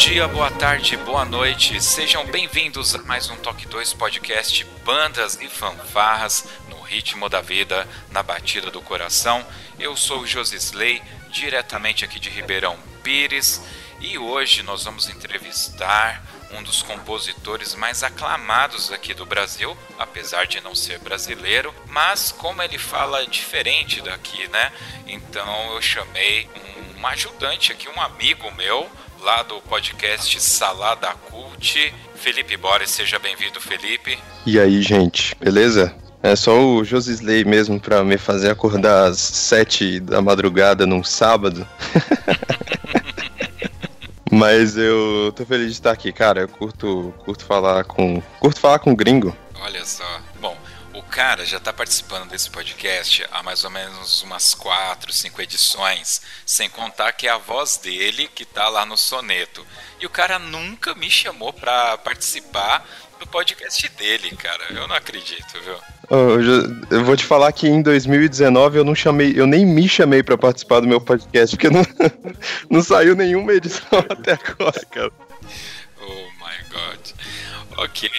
Dia, boa tarde, boa noite. Sejam bem-vindos a mais um Toque 2 podcast Bandas e Fanfarras no ritmo da vida, na batida do coração. Eu sou o Josisley, diretamente aqui de Ribeirão Pires, e hoje nós vamos entrevistar um dos compositores mais aclamados aqui do Brasil, apesar de não ser brasileiro, mas como ele fala diferente daqui, né? Então eu chamei um ajudante aqui, um amigo meu, lá do podcast Salada Cult, Felipe Boris. Seja bem-vindo, Felipe. E aí, gente, beleza? É só o Josisley mesmo para me fazer acordar às sete da madrugada num sábado. Mas eu tô feliz de estar aqui, cara. Eu curto, curto falar com, curto falar com gringo. Olha só. Bom, cara já tá participando desse podcast há mais ou menos umas quatro, cinco edições, sem contar que é a voz dele que tá lá no soneto. E o cara nunca me chamou pra participar do podcast dele, cara. Eu não acredito, viu? Eu, já- eu vou te falar que em 2019 eu não chamei, eu nem me chamei pra participar do meu podcast, porque não, não saiu nenhuma edição até agora, cara. Oh my god. Ok.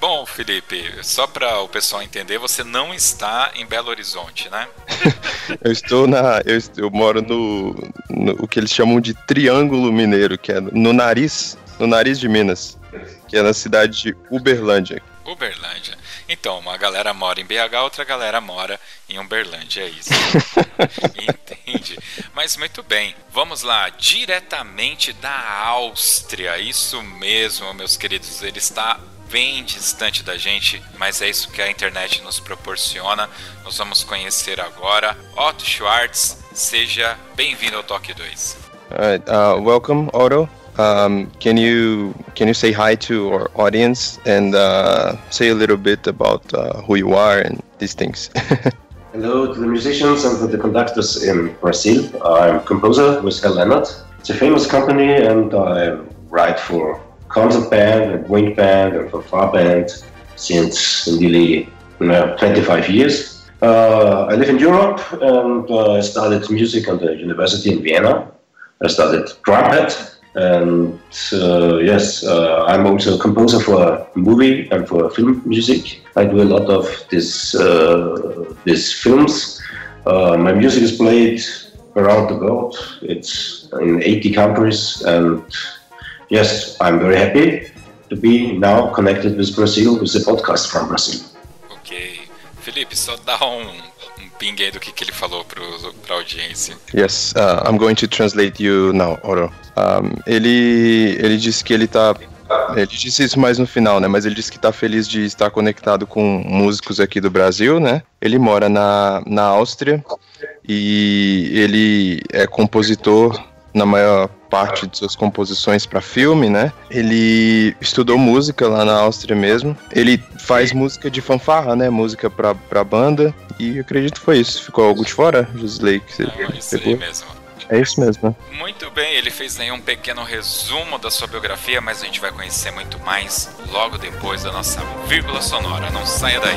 Bom, Felipe, só para o pessoal entender, você não está em Belo Horizonte, né? Eu estou na. Eu, eu moro no, no. o que eles chamam de Triângulo Mineiro, que é no nariz. No nariz de Minas. Que é na cidade de Uberlândia. Uberlândia. Então, uma galera mora em BH, outra galera mora em Uberlândia, é isso. Entende? Mas muito bem. Vamos lá, diretamente da Áustria. Isso mesmo, meus queridos. Ele está bem distante da gente, mas é isso que a internet nos proporciona. Nós vamos conhecer agora Otto Schwartz. Seja bem-vindo ao Toque 2. Alright, uh, welcome, Otto. Um, can you can you say hi to our audience and uh, say a little bit about uh, who you are and these things? Hello to the musicians and to the conductors in Brazil. I'm composer with Hell Leonard. It's a famous company and I write for concert band and wind band and for far band since nearly uh, 25 years. Uh, I live in Europe and uh, I studied music at the university in Vienna. I studied trumpet and uh, yes, uh, I'm also a composer for movie and for film music. I do a lot of this uh, these films. My music is played around the world. It's in 80 countries, and yes, I'm very happy to be now connected with Brazil with the podcast from Brazil. Ok. Felipe, só dá um, um ping aí do que, que ele falou para a audiência. yes, uh, I'm going to translate you now, Otto. Um, ele ele disse que ele tá ele disse isso mais no final, né? Mas ele disse que tá feliz de estar conectado com músicos aqui do Brasil, né? Ele mora na, na Áustria e ele é compositor na maior parte de suas composições para filme, né? Ele estudou música lá na Áustria mesmo. Ele faz música de fanfarra, né? Música pra, pra banda. E acredito que foi isso. Ficou algo de fora, Josley? Que você Não, isso pegou? mesmo. É isso mesmo, né? Muito bem, ele fez aí um pequeno resumo da sua biografia, mas a gente vai conhecer muito mais logo depois da nossa vírgula sonora. Não saia daí.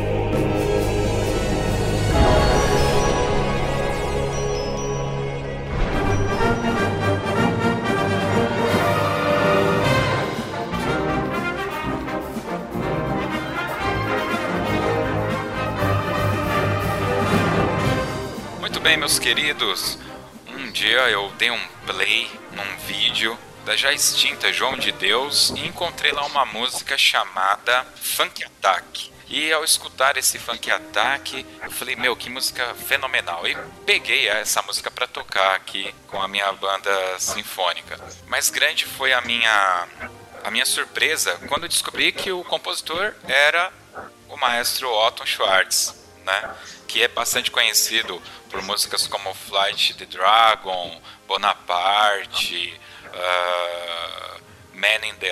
Meus queridos? Um dia eu dei um play num vídeo da já extinta João de Deus e encontrei lá uma música chamada Funk Attack. E ao escutar esse Funk Attack, eu falei, meu, que música fenomenal. E peguei essa música para tocar aqui com a minha banda sinfônica. Mas grande foi a minha a minha surpresa quando descobri que o compositor era o maestro Otto Schwartz, né? Que é bastante conhecido por músicas como Flight the Dragon, Bonaparte, uh, Man in the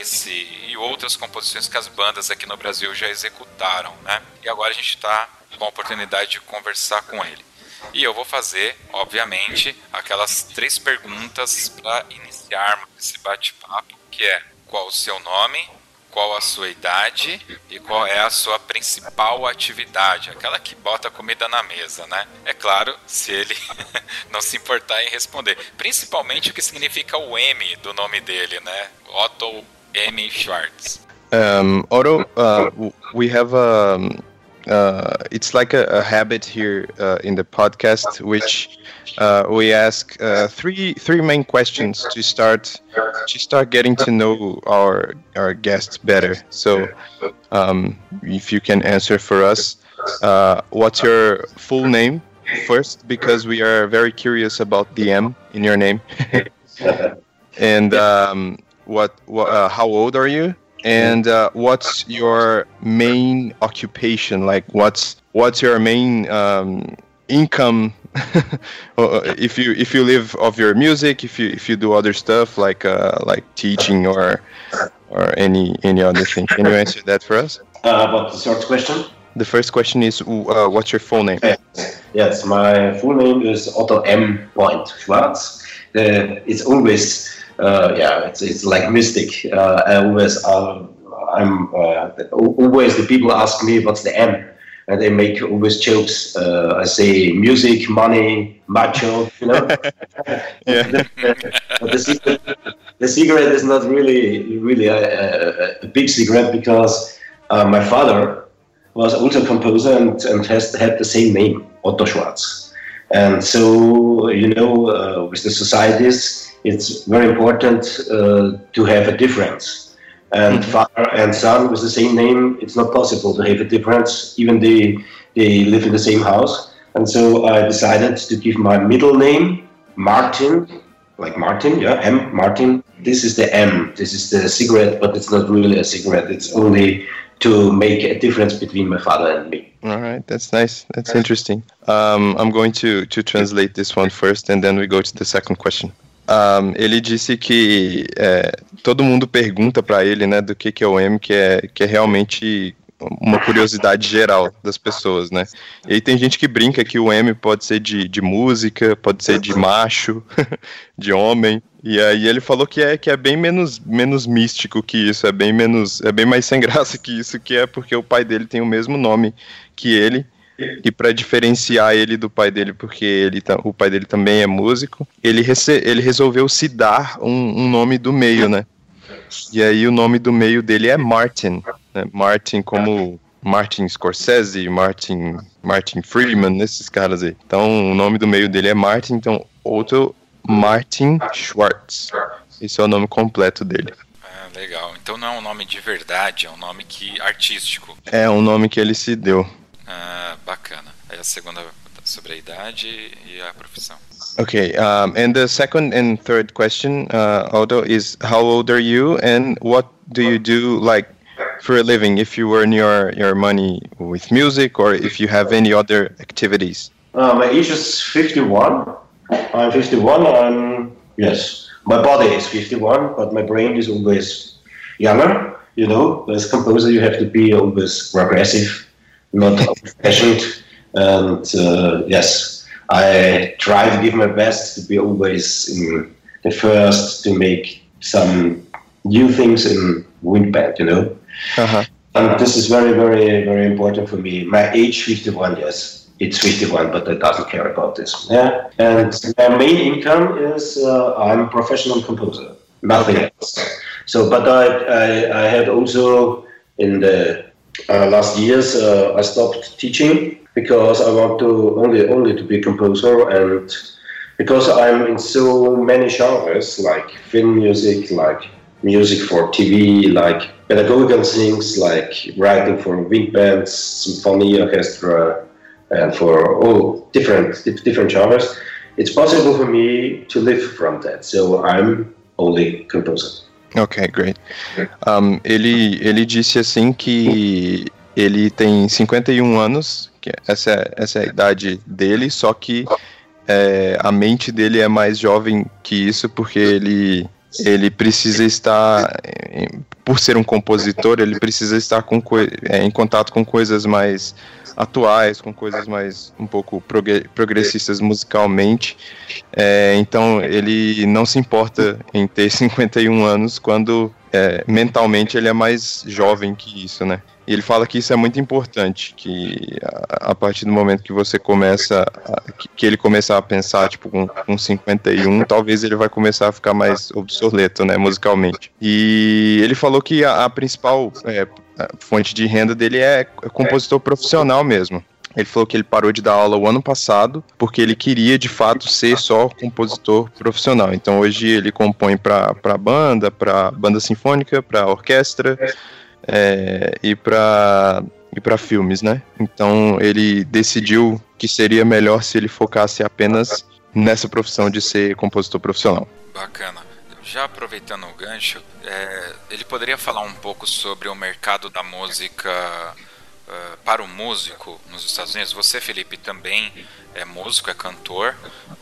Ice e outras composições que as bandas aqui no Brasil já executaram, né? E agora a gente está com a oportunidade de conversar com ele. E eu vou fazer, obviamente, aquelas três perguntas para iniciarmos esse bate-papo, que é qual o seu nome, qual a sua idade e qual é a sua principal atividade, aquela que bota comida na mesa, né? É claro, se ele não se importar em responder. Principalmente o que significa o M do nome dele, né? Otto M. Schwartz. Um, Otto, uh, we have a. Uh, it's like a, a habit here uh, in the podcast, which uh, we ask uh, three three main questions to start to start getting to know our our guests better. So, um, if you can answer for us, uh, what's your full name first? Because we are very curious about the M in your name, and um, what, what how old are you? And uh, what's your main occupation? Like what's what's your main um, income? If you if you live of your music if you if you do other stuff like uh, like teaching or or any any other thing. Can you answer that for us? Uh, about the third question? The first question is uh, what's your full name? Yes my full name is otto m. Point schwarz uh, it's always uh, yeah, it's, it's like mystic. Uh, I always, um, I'm uh, always the people ask me what's the M, and they make always jokes. Uh, I say music, money, macho. You know, the, secret, the secret is not really really a, a, a big secret because uh, my father was also a composer and, and has had the same name, Otto Schwarz. And so, you know, uh, with the societies, it's very important uh, to have a difference. And mm-hmm. father and son with the same name, it's not possible to have a difference, even they, they live in the same house. And so I decided to give my middle name, Martin, like Martin, yeah, M, Martin. This is the M, this is the cigarette, but it's not really a cigarette. It's only to make a difference between my father and me. All right, that's nice. That's interesting. Um, I'm going to, to translate this one first, and then we go to the second question. Um, ele disse que é, todo mundo pergunta para ele, né, do que, que é o M, que é, que é realmente uma curiosidade geral das pessoas, né? E tem gente que brinca que o M pode ser de, de música, pode ser de macho, de homem. E aí ele falou que é que é bem menos, menos místico que isso, é bem menos, é bem mais sem graça que isso, que é porque o pai dele tem o mesmo nome que ele e para diferenciar ele do pai dele, porque ele o pai dele também é músico, ele, ele resolveu se dar um, um, nome do meio, né? E aí o nome do meio dele é Martin, né? Martin como Martin Scorsese, Martin, Martin Friedman, esses caras aí. Então o nome do meio dele é Martin, então outro Martin Schwartz. Esse é o nome completo dele. Ah, legal. Então não é um nome de verdade, é um nome que artístico. É um nome que ele se deu. Ah, bacana. Aí a segunda sobre a idade e a profissão. Okay, um, and the second and third question, uh, Aldo, is how old are you and what do you do like for a living if you earn your, your money with music or if you have any other activities? Uh, my age is 51. I'm 51. I'm, yes, my body is 51, but my brain is always younger. You know, as composer, you have to be always progressive, not old-fashioned. And uh, yes, I try to give my best to be always in the first to make some new things in wind band. You know. Uh-huh. And this is very, very, very important for me. My age, 51, yes. It's 51, but I doesn't care about this. Yeah. And my main income is uh, I'm a professional composer, nothing else. So, but I, I, I had also in the uh, last years, uh, I stopped teaching because I want to only, only to be composer and because I'm in so many genres like film music, like music for TV, like pedagogical things like writing for wind bands, symphony orchestra, and for all different different genres. It's possible for me to live from that. So I'm only composer. Ok, great. Um, ele, ele disse assim que ele tem 51 anos, que essa, é, essa é a idade dele, só que é, a mente dele é mais jovem que isso, porque ele ele precisa estar, por ser um compositor, ele precisa estar com, é, em contato com coisas mais atuais, com coisas mais um pouco progressistas musicalmente. É, então ele não se importa em ter 51 anos quando é, mentalmente ele é mais jovem que isso, né? E ele fala que isso é muito importante, que a, a partir do momento que você começa, a, que, que, ele começar a pensar, tipo, com, com 51, talvez ele vai começar a ficar mais obsoleto, né, musicalmente. E ele falou que a, a principal é, fonte de renda dele é compositor profissional mesmo. Ele falou que ele parou de dar aula o ano passado porque ele queria de fato ser só compositor profissional. Então hoje ele compõe para banda, para banda sinfônica, para orquestra, é, e para e para filmes, né? Então ele decidiu que seria melhor se ele focasse apenas nessa profissão de ser compositor profissional. Bacana. Já aproveitando o gancho, é, ele poderia falar um pouco sobre o mercado da música uh, para o músico nos Estados Unidos? Você, Felipe, também é músico, é cantor,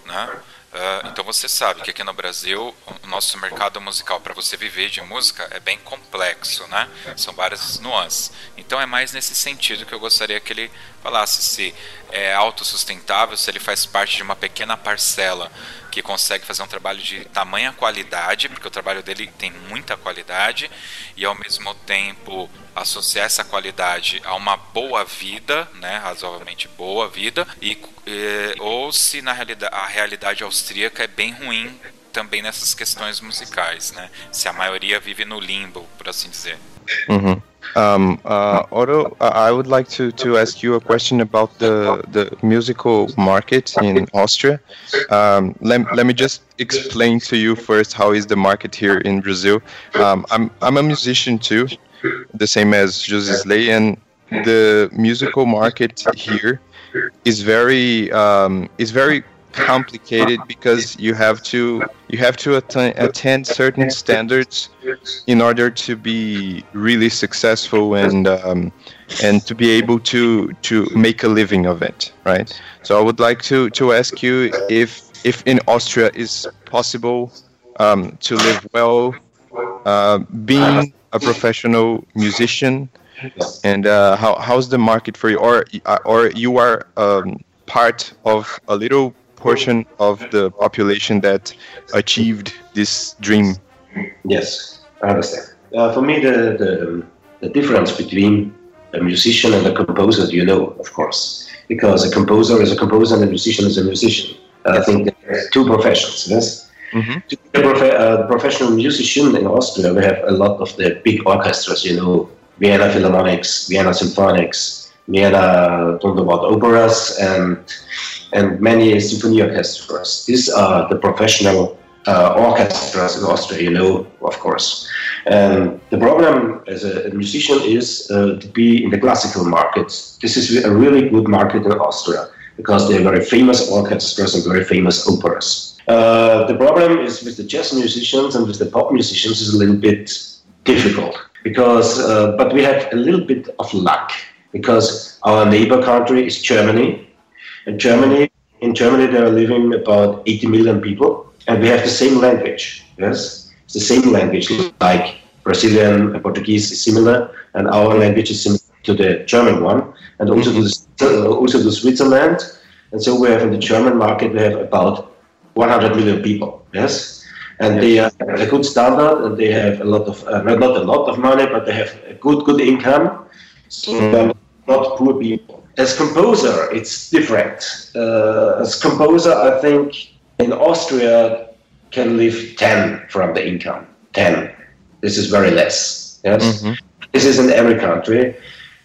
né? Uh, então você sabe que aqui no Brasil o nosso mercado musical para você viver de música é bem complexo, né? São várias nuances. Então é mais nesse sentido que eu gostaria que ele falasse se é autossustentável, se ele faz parte de uma pequena parcela que consegue fazer um trabalho de tamanha qualidade, porque o trabalho dele tem muita qualidade, e ao mesmo tempo associar essa qualidade a uma boa vida, né, razoavelmente boa vida, e, e ou se na realidade a realidade austríaca é bem ruim também nessas questões musicais, né? Se a maioria vive no limbo, por assim dizer. Uhum. Um, uh, Otto, I would like to, to ask you a question about the, the musical market in Austria. Um, let, let me just explain to you first how is the market here in Brazil. Um, I'm, I'm a musician too, the same as José Slay, and the musical market here is very um, is very complicated because you have to you have to attend, attend certain standards in order to be really successful and um, and to be able to to make a living of it right? So i would like to to ask you if if in austria is possible um, to live well uh, being a professional musician and uh, how, how's the market for you? Or or you are um, part of a little portion of the population that achieved this dream. Yes, I understand. Uh, for me, the, the, the difference between a musician and a composer, you know, of course, because a composer is a composer and a musician is a musician. I think there two professions, yes? Mm-hmm. To be a prof- uh, professional musician in Austria, we have a lot of the big orchestras, you know, Vienna Philharmonics, Vienna Symphonics, Vienna Thunderbolt Operas, and and many symphony orchestras. These are the professional uh, orchestras in Austria, you know, of course. And the problem as a, musician is uh, to be in the classical market. This is a really good market in Austria because they are very famous orchestras and very famous operas. Uh, the problem is with the jazz musicians and with the pop musicians is a little bit difficult because, uh, but we have a little bit of luck because our neighbor country is Germany in Germany, in Germany, there are living about 80 million people, and we have the same language. Yes, it's the same language, like Brazilian and Portuguese is similar, and our language is similar to the German one, and also to the, also to Switzerland. And so we have in the German market we have about 100 million people. Yes, and they have a good standard, and they have a lot of uh, not a lot of money, but they have a good good income. So they're not poor people. As composer, it's different. Uh, as composer, I think in Austria can live 10 from the income. 10. This is very less. Yes. Mm-hmm. This is in every country.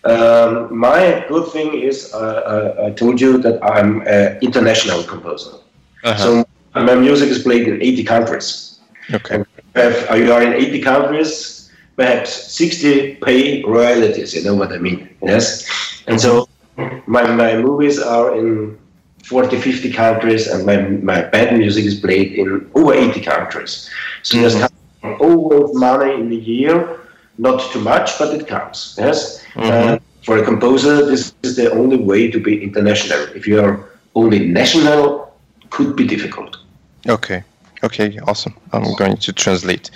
Um, my good thing is uh, I, I, told you that I'm an international composer. Uh-huh. So my music is played in 80 countries. Okay. If you are in 80 countries, perhaps 60 pay royalties. You know what I mean? Yes. And so my, my movies are in 40, 50 countries, and my, my band music is played in over 80 countries. So mm-hmm. there's always money in the year, not too much, but it comes. Yes. Mm-hmm. Uh, for a composer, this is the only way to be international. If you are only national, could be difficult. Okay. Ok, awesome. I'm going to translate.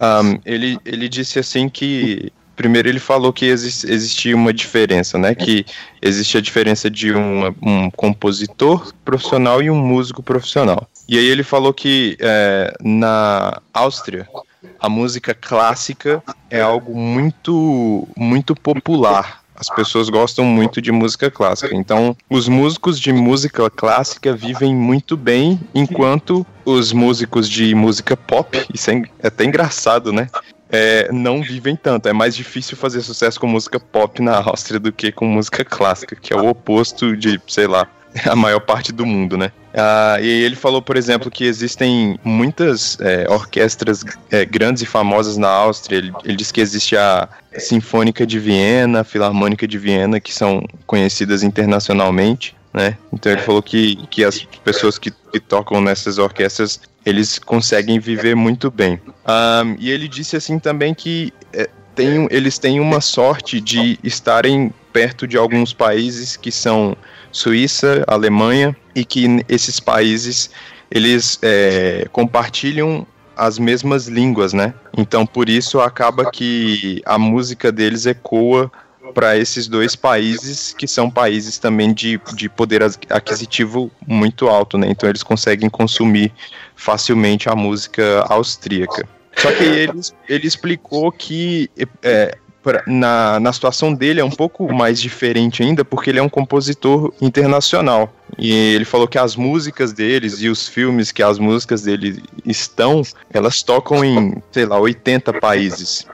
Um, ele, ele disse assim que primeiro ele falou que existia uma diferença, né? Que existe a diferença de um, um compositor profissional e um músico profissional. E aí ele falou que é, na Áustria a música clássica é algo muito muito popular. As pessoas gostam muito de música clássica. Então, os músicos de música clássica vivem muito bem, enquanto os músicos de música pop, isso é até engraçado, né? É, não vivem tanto. É mais difícil fazer sucesso com música pop na Áustria do que com música clássica, que é o oposto de, sei lá, a maior parte do mundo, né? Ah, e ele falou, por exemplo, que existem muitas é, orquestras é, grandes e famosas na Áustria. Ele, ele diz que existe a Sinfônica de Viena, a Filarmônica de Viena, que são conhecidas internacionalmente né? Então ele falou que, que as pessoas que, que tocam nessas orquestras eles conseguem viver muito bem. Um, e ele disse assim também que é, tem, eles têm uma sorte de estarem perto de alguns países que são Suíça, Alemanha e que esses países eles é, compartilham as mesmas línguas, né? Então por isso acaba que a música deles ecoa para esses dois países, que são países também de, de poder aquisitivo muito alto, né? Então eles conseguem consumir facilmente a música austríaca. Só que ele, ele explicou que é, na, na situação dele é um pouco mais diferente ainda, porque ele é um compositor internacional. E ele falou que as músicas deles e os filmes que as músicas dele estão, elas tocam em, sei lá, 80 países.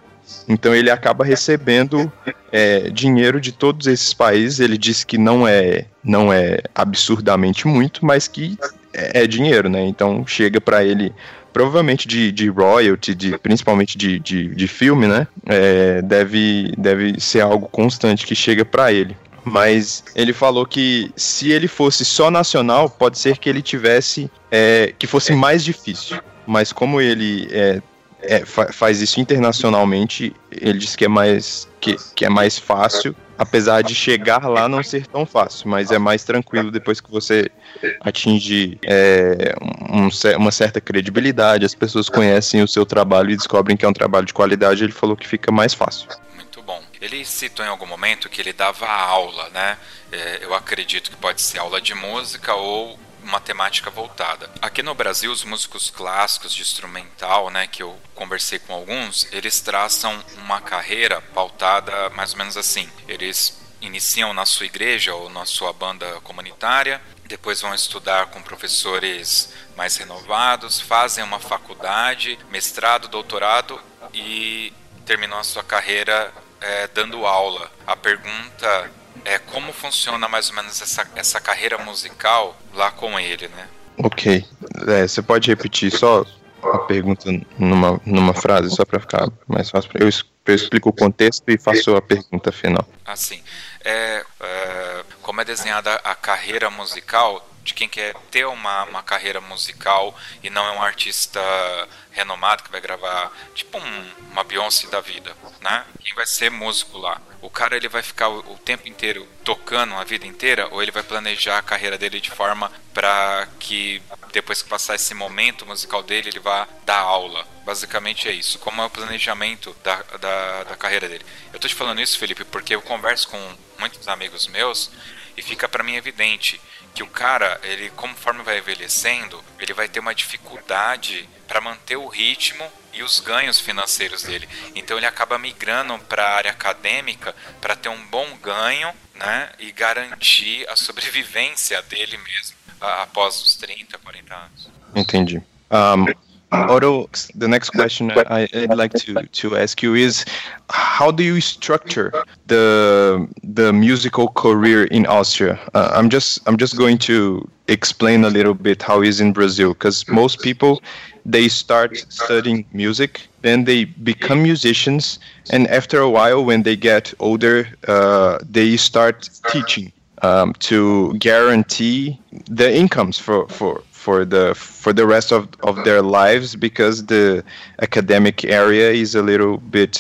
Então ele acaba recebendo é, dinheiro de todos esses países. Ele disse que não é, não é absurdamente muito, mas que é, é dinheiro, né? Então chega para ele provavelmente de, de royalty, de, principalmente de, de, de filme, né? É, deve, deve ser algo constante que chega para ele. Mas ele falou que se ele fosse só nacional, pode ser que ele tivesse. É, que fosse mais difícil. Mas como ele é, é, fa faz isso internacionalmente, ele diz que é mais que, que é mais fácil, apesar de chegar lá não ser tão fácil, mas é mais tranquilo depois que você atinge é, um, uma certa credibilidade, as pessoas conhecem o seu trabalho e descobrem que é um trabalho de qualidade, ele falou que fica mais fácil. Muito bom. Ele citou em algum momento que ele dava aula, né? É, eu acredito que pode ser aula de música ou uma temática voltada. Aqui no Brasil, os músicos clássicos de instrumental, né, que eu conversei com alguns, eles traçam uma carreira pautada mais ou menos assim. Eles iniciam na sua igreja ou na sua banda comunitária, depois vão estudar com professores mais renovados, fazem uma faculdade, mestrado, doutorado e terminam a sua carreira é, dando aula. A pergunta é, como funciona mais ou menos essa, essa carreira musical lá com ele, né? Ok. É, você pode repetir só a pergunta numa, numa frase, só para ficar mais fácil? Eu, eu explico o contexto e faço a pergunta final. Assim, é, é, como é desenhada a carreira musical de quem quer ter uma, uma carreira musical e não é um artista renomado que vai gravar tipo um, uma Beyoncé da vida, né? Quem vai ser músico lá? O cara ele vai ficar o, o tempo inteiro tocando a vida inteira ou ele vai planejar a carreira dele de forma para que depois que passar esse momento musical dele, ele vai dar aula. Basicamente é isso. Como é o planejamento da, da, da carreira dele. Eu tô te falando isso, Felipe, porque eu converso com muitos amigos meus e fica para mim evidente que o cara, ele conforme vai envelhecendo, ele vai ter uma dificuldade para manter o ritmo e os ganhos financeiros dele. Então ele acaba migrando para a área acadêmica para ter um bom ganho, né, e garantir a sobrevivência dele mesmo após os 30, 40 anos. Entendi. Um, Otto, the next question I, would like to, to ask you is how do you structure the the musical career in Austria? Uh, I'm just I'm just going to explain a little bit how it is in Brazil because most people they start studying music, then they become musicians, and after a while, when they get older, uh, they start teaching um, to guarantee the incomes for, for for the for the rest of, of their lives because the academic area is a little bit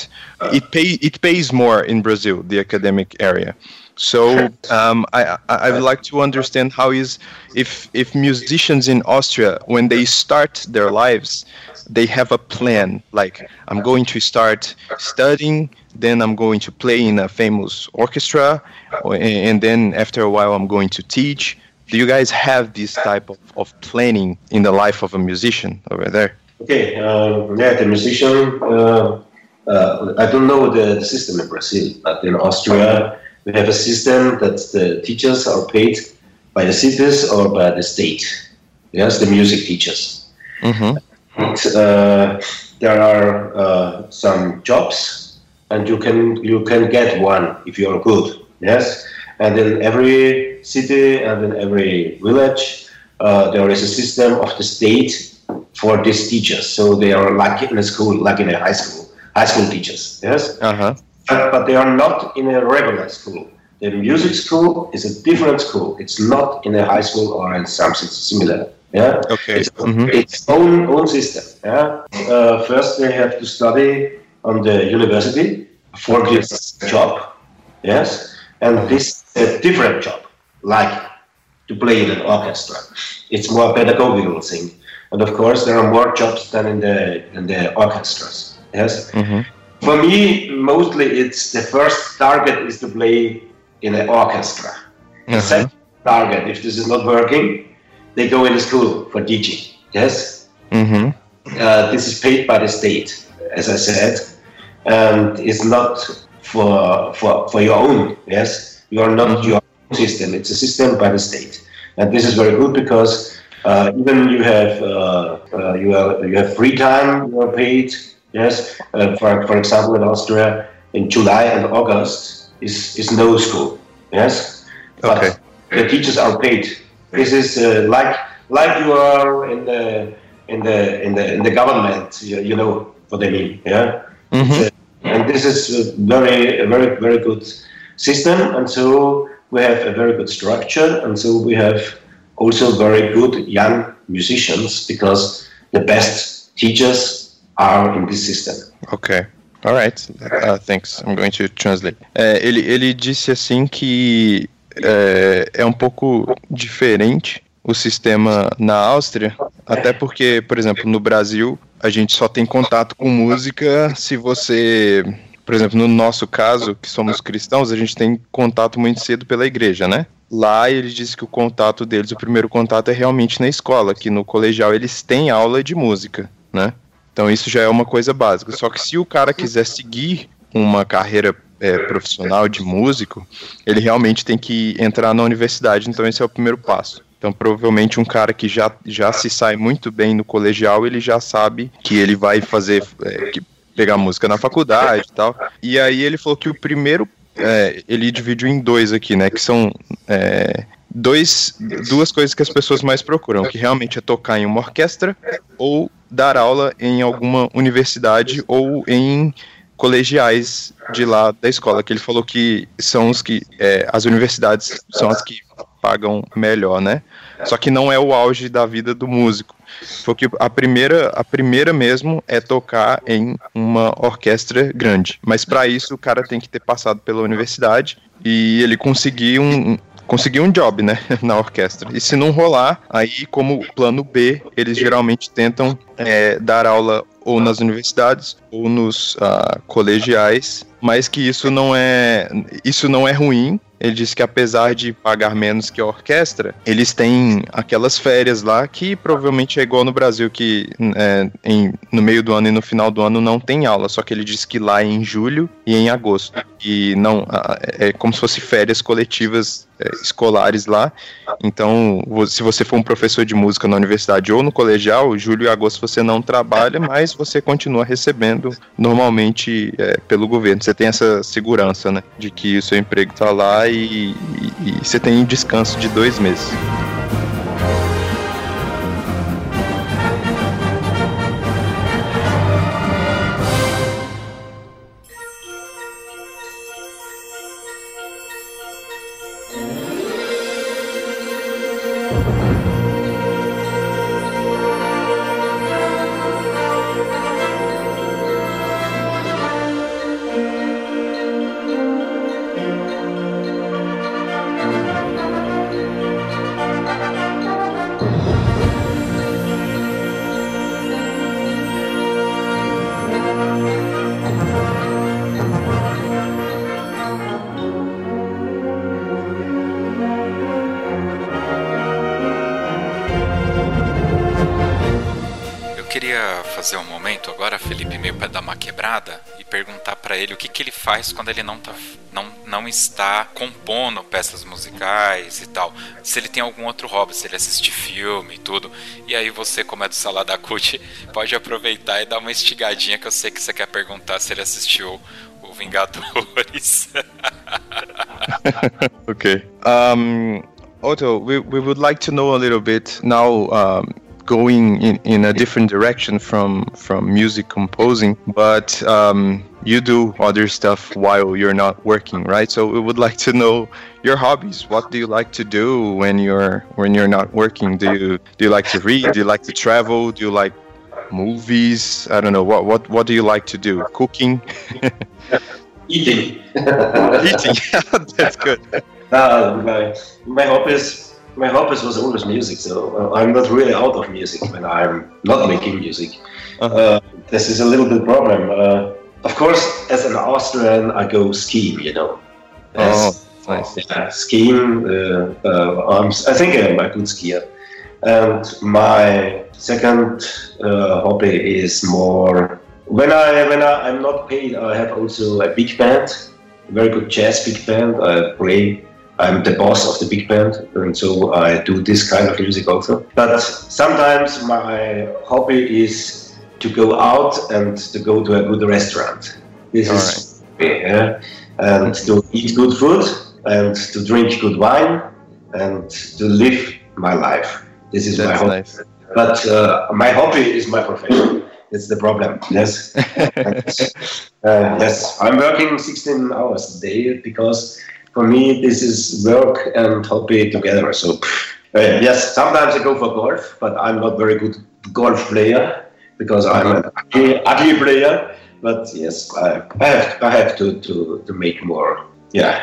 it pay it pays more in Brazil the academic area. So um, I I would like to understand how is if if musicians in Austria when they start their lives they have a plan like I'm going to start studying then I'm going to play in a famous orchestra and then after a while I'm going to teach do you guys have this type of, of planning in the life of a musician over there? Okay, uh, yeah, the musician, uh, uh, I don't know the, the, system in Brazil, but in Austria, we have a system that the teachers are paid by the cities or by the state. Yes, the music teachers. Mm-hmm. And, uh, there are uh, some jobs, and you can you can get one if you are good. Yes, and in every city and in every village, uh, there is a system of the state for these teachers. So they are like in a school, like in a high school, high school teachers. Yes. Uh-huh. But, but they are not in a regular school. The music school is a different school. It's not in a high school or in something similar. Yeah. Okay. It's, mm-hmm. its own own system. Yeah. Uh, first, they have to study on the university for this job. Yes. And this is a different job, like to play in an orchestra. It's more pedagogical thing, and of course there are more jobs than in the in the orchestras. Yes. Mm-hmm. For me, mostly it's the first target is to play in an orchestra. The uh-huh. second target, if this is not working, they go in school for teaching. Yes. Mm-hmm. Uh, this is paid by the state, as I said, and it's not for for for your own. Yes you are not mm-hmm. your system. It's a system by the state, and this is very good because uh, even you have uh, uh, you have you have free time. You are paid. Yes, uh, for for example, in Austria, in July and August is is no school. Yes, okay. but the teachers are paid. This is uh, like like you are in the in the in the in the government. You, you know what I mean? Yeah. Mm-hmm. and this is very very very good system. And so we have a very good structure. And so we have also very good young musicians because the best teachers are in this system. Okay. Alright, uh, thanks. I'm going to translate. É, ele, ele disse assim que é, é um pouco diferente o sistema na Áustria, até porque, por exemplo, no Brasil a gente só tem contato com música se você por exemplo, no nosso caso, que somos cristãos, a gente tem contato muito cedo pela igreja, né? Lá ele diz que o contato deles, o primeiro contato é realmente na escola, que no colegial eles têm aula de música, né? Então isso já é uma coisa básica. Só que se o cara quiser seguir uma carreira é, profissional de músico, ele realmente tem que entrar na universidade. Então esse é o primeiro passo. Então, provavelmente, um cara que já, já se sai muito bem no colegial, ele já sabe que ele vai fazer, é, que pegar música na faculdade e tal. E aí ele falou que o primeiro. É, ele dividiu em dois aqui, né? Que são é, dois, duas coisas que as pessoas mais procuram, que realmente é tocar em uma orquestra ou dar aula em alguma universidade ou em colegiais de lá da escola, que ele falou que são os que é, as universidades são as que pagam melhor, né? Só que não é o auge da vida do músico. Porque a primeira, a primeira mesmo é tocar em uma orquestra grande. Mas para isso o cara tem que ter passado pela universidade e ele conseguir um, conseguir um job, né, na orquestra. E se não rolar, aí como plano B, eles geralmente tentam é, dar aula ou nas universidades ou nos uh, colegiais, mas que isso não é isso não é ruim, ele disse que apesar de pagar menos que a orquestra, eles têm aquelas férias lá que provavelmente é igual no Brasil, que é, em, no meio do ano e no final do ano não tem aula, só que ele disse que lá é em julho e em agosto. E não é como se fosse férias coletivas escolares lá. Então, se você for um professor de música na universidade ou no colegial, julho e agosto você não trabalha, mas você continua recebendo normalmente é, pelo governo. Você tem essa segurança, né, de que o seu emprego está lá e, e, e você tem descanso de dois meses. Faz quando ele não, tá, não, não está compondo peças musicais e tal. Se ele tem algum outro hobby, se ele assiste filme e tudo. E aí você, como é do Salada Cut, pode aproveitar e dar uma estigadinha que eu sei que você quer perguntar se ele assistiu o Vingadores. ok. Um, Otto, we, we would like to know a little bit now. Um, going in, in a different direction from from music composing but um, you do other stuff while you're not working right? So we would like to know your hobbies. What do you like to do when you're when you're not working? Do you do you like to read? Do you like to travel? Do you like movies? I don't know. What what what do you like to do? Cooking? Eating. Eating. That's good. Uh, my, my hobbies my hobbies was always music, so uh, I'm not really out of music when I'm not making music. Uh-huh. Uh, this is a little bit problem. Uh, of course, as an Austrian, I go skiing. You know. As, oh, nice. Yeah, skiing. Uh, uh, i think I'm a good skier. And my second uh, hobby is more when I when I, I'm not paid. I have also a big band, a very good jazz big band. I play I'm the boss of the big band, and so I do this kind of music also. But sometimes my hobby is to go out and to go to a good restaurant. This All is right. yeah, and to eat good food and to drink good wine and to live my life. This is That's my hobby. Nice. But uh, my hobby is my profession. That's the problem. Yes. uh, yes, I'm working 16 hours a day because for me, this is work and hobby together. So, uh, yes, sometimes I go for golf, but I'm not very good golf player because I'm an ugly, ugly player. But yes, I, I have I have to, to, to make more. Yeah.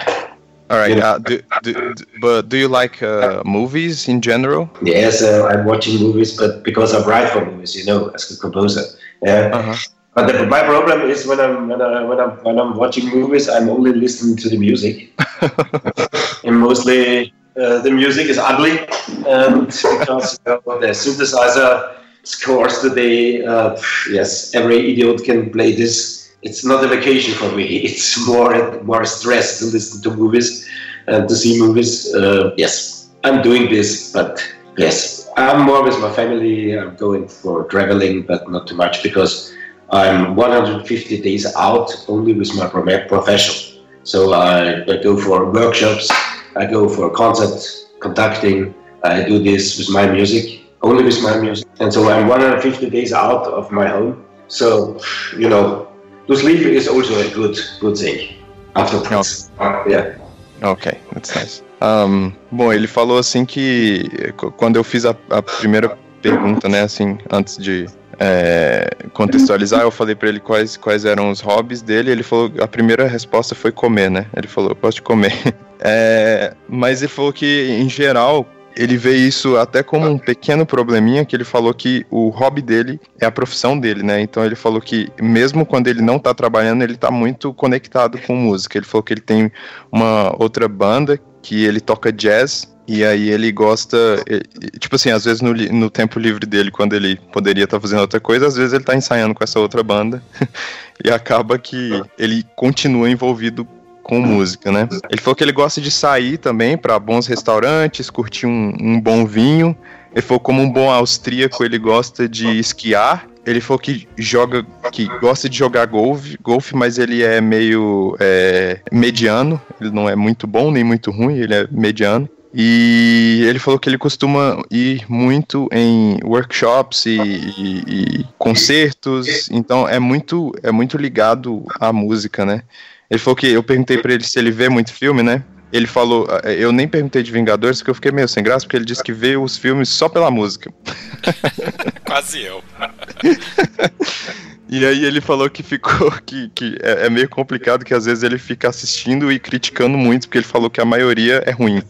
All right. Uh, do, do, do, but do you like uh, movies in general? Yes, uh, I'm watching movies, but because I write for movies, you know, as a composer. Yeah. -huh. But the, my problem is when I'm when, I, when I'm when I'm watching movies, I'm only listening to the music, and mostly uh, the music is ugly, and because you know, the synthesizer scores today, uh, yes, every idiot can play this. It's not a vacation for me. It's more more stress to listen to movies and to see movies. Uh, yes, I'm doing this, but yes, I'm more with my family. I'm going for traveling, but not too much because I'm 150 days out only with my profession. So I, I go for workshops, I go for concert conducting, I do this with my music, only with my music. And so I'm 150 days out of my home. So, you know, to sleep is also a good good thing after practice. Uh, yeah. Ok, that's nice. Um, bom, ele falou assim que quando eu fiz a, a primeira pergunta, né, assim, antes de é, contextualizar, eu falei para ele quais, quais eram os hobbies dele. Ele falou, a primeira resposta foi comer, né? Ele falou, eu gosto de comer. É, mas ele falou que, em geral, ele vê isso até como um pequeno probleminha, que ele falou que o hobby dele é a profissão dele, né? Então ele falou que mesmo quando ele não tá trabalhando, ele tá muito conectado com música. Ele falou que ele tem uma outra banda que ele toca jazz e aí ele gosta, tipo assim, às vezes no, no tempo livre dele, quando ele poderia estar tá fazendo outra coisa, às vezes ele tá ensaiando com essa outra banda e acaba que ele continua envolvido com música, né? Ele falou que ele gosta de sair também para bons restaurantes, curtir um, um, bom vinho. Ele falou como um bom austríaco, ele gosta de esquiar. Ele falou que joga, que gosta de jogar golfe, golfe, mas ele é meio é, mediano. Ele não é muito bom nem muito ruim, ele é mediano. E ele falou que ele costuma ir muito em workshops e, e, e, concertos, então é muito, é muito ligado à música, né? Ele falou que eu perguntei para ele se ele vê muito filme, né? Ele falou, eh, eu nem perguntei de Vingadores porque eu fiquei meio sem graça, porque ele disse que vê os filmes só pela música. Quase eu. e aí ele falou que ficou que, que é, é, meio complicado que às vezes ele fica assistindo e criticando muito, porque ele falou que a maioria é ruim.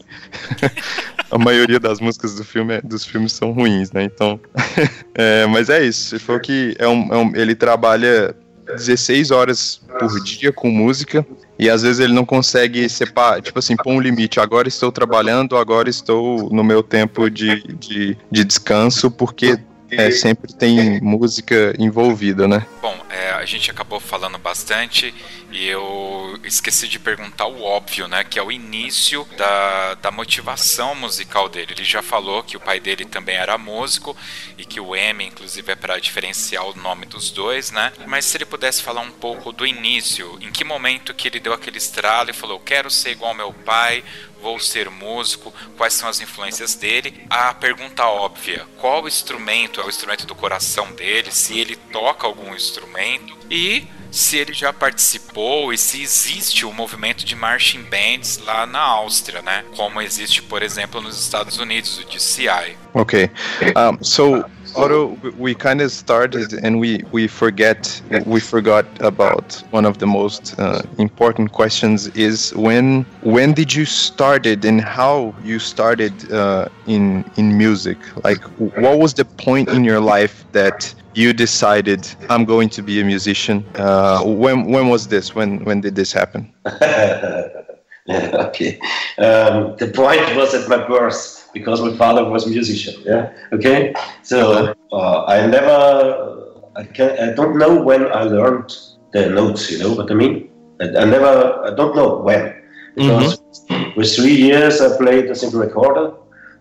a maioria das músicas do filme, dos filmes são ruins, né? Então. é, mas é isso. Ele falou que é um, é um ele trabalha 16 horas por dia com música e às vezes ele não consegue separar, tipo assim, pôr um limite. Agora estou trabalhando, agora estou no meu tempo de, de, de descanso, porque é, sempre tem música envolvida, né? Bom, é, a gente acabou falando bastante e eu esqueci de perguntar o óbvio, né? Que é o início da, da motivação musical dele. Ele já falou que o pai dele também era músico e que o M, inclusive, é para diferenciar o nome dos dois, né? Mas se ele pudesse falar um pouco do início, em que momento que ele deu aquele estralo e falou: Quero ser igual ao meu pai, vou ser músico, quais são as influências dele. A pergunta óbvia: qual instrumento é o instrumento do coração dele? Se ele toca algum instrumento e se ele já participou e se existe o movimento de marching bands lá na Áustria, né? Como existe, por exemplo, nos Estados Unidos, o DCI. Ok. Um, so Otto, we kind of started and we, we forget we forgot about one of the most uh, important questions is when when did you started and how you started uh, in in music? Like what was the point in your life that you decided I'm going to be a musician uh, when when was this? When when did this happen? Okay. Um, the point was at my birth because my father was a musician. Yeah. Okay. So uh, I never, I, can, I don't know when I learned the notes. You know what I mean? I, I never, I don't know when. Because mm-hmm. with three years I played a simple recorder.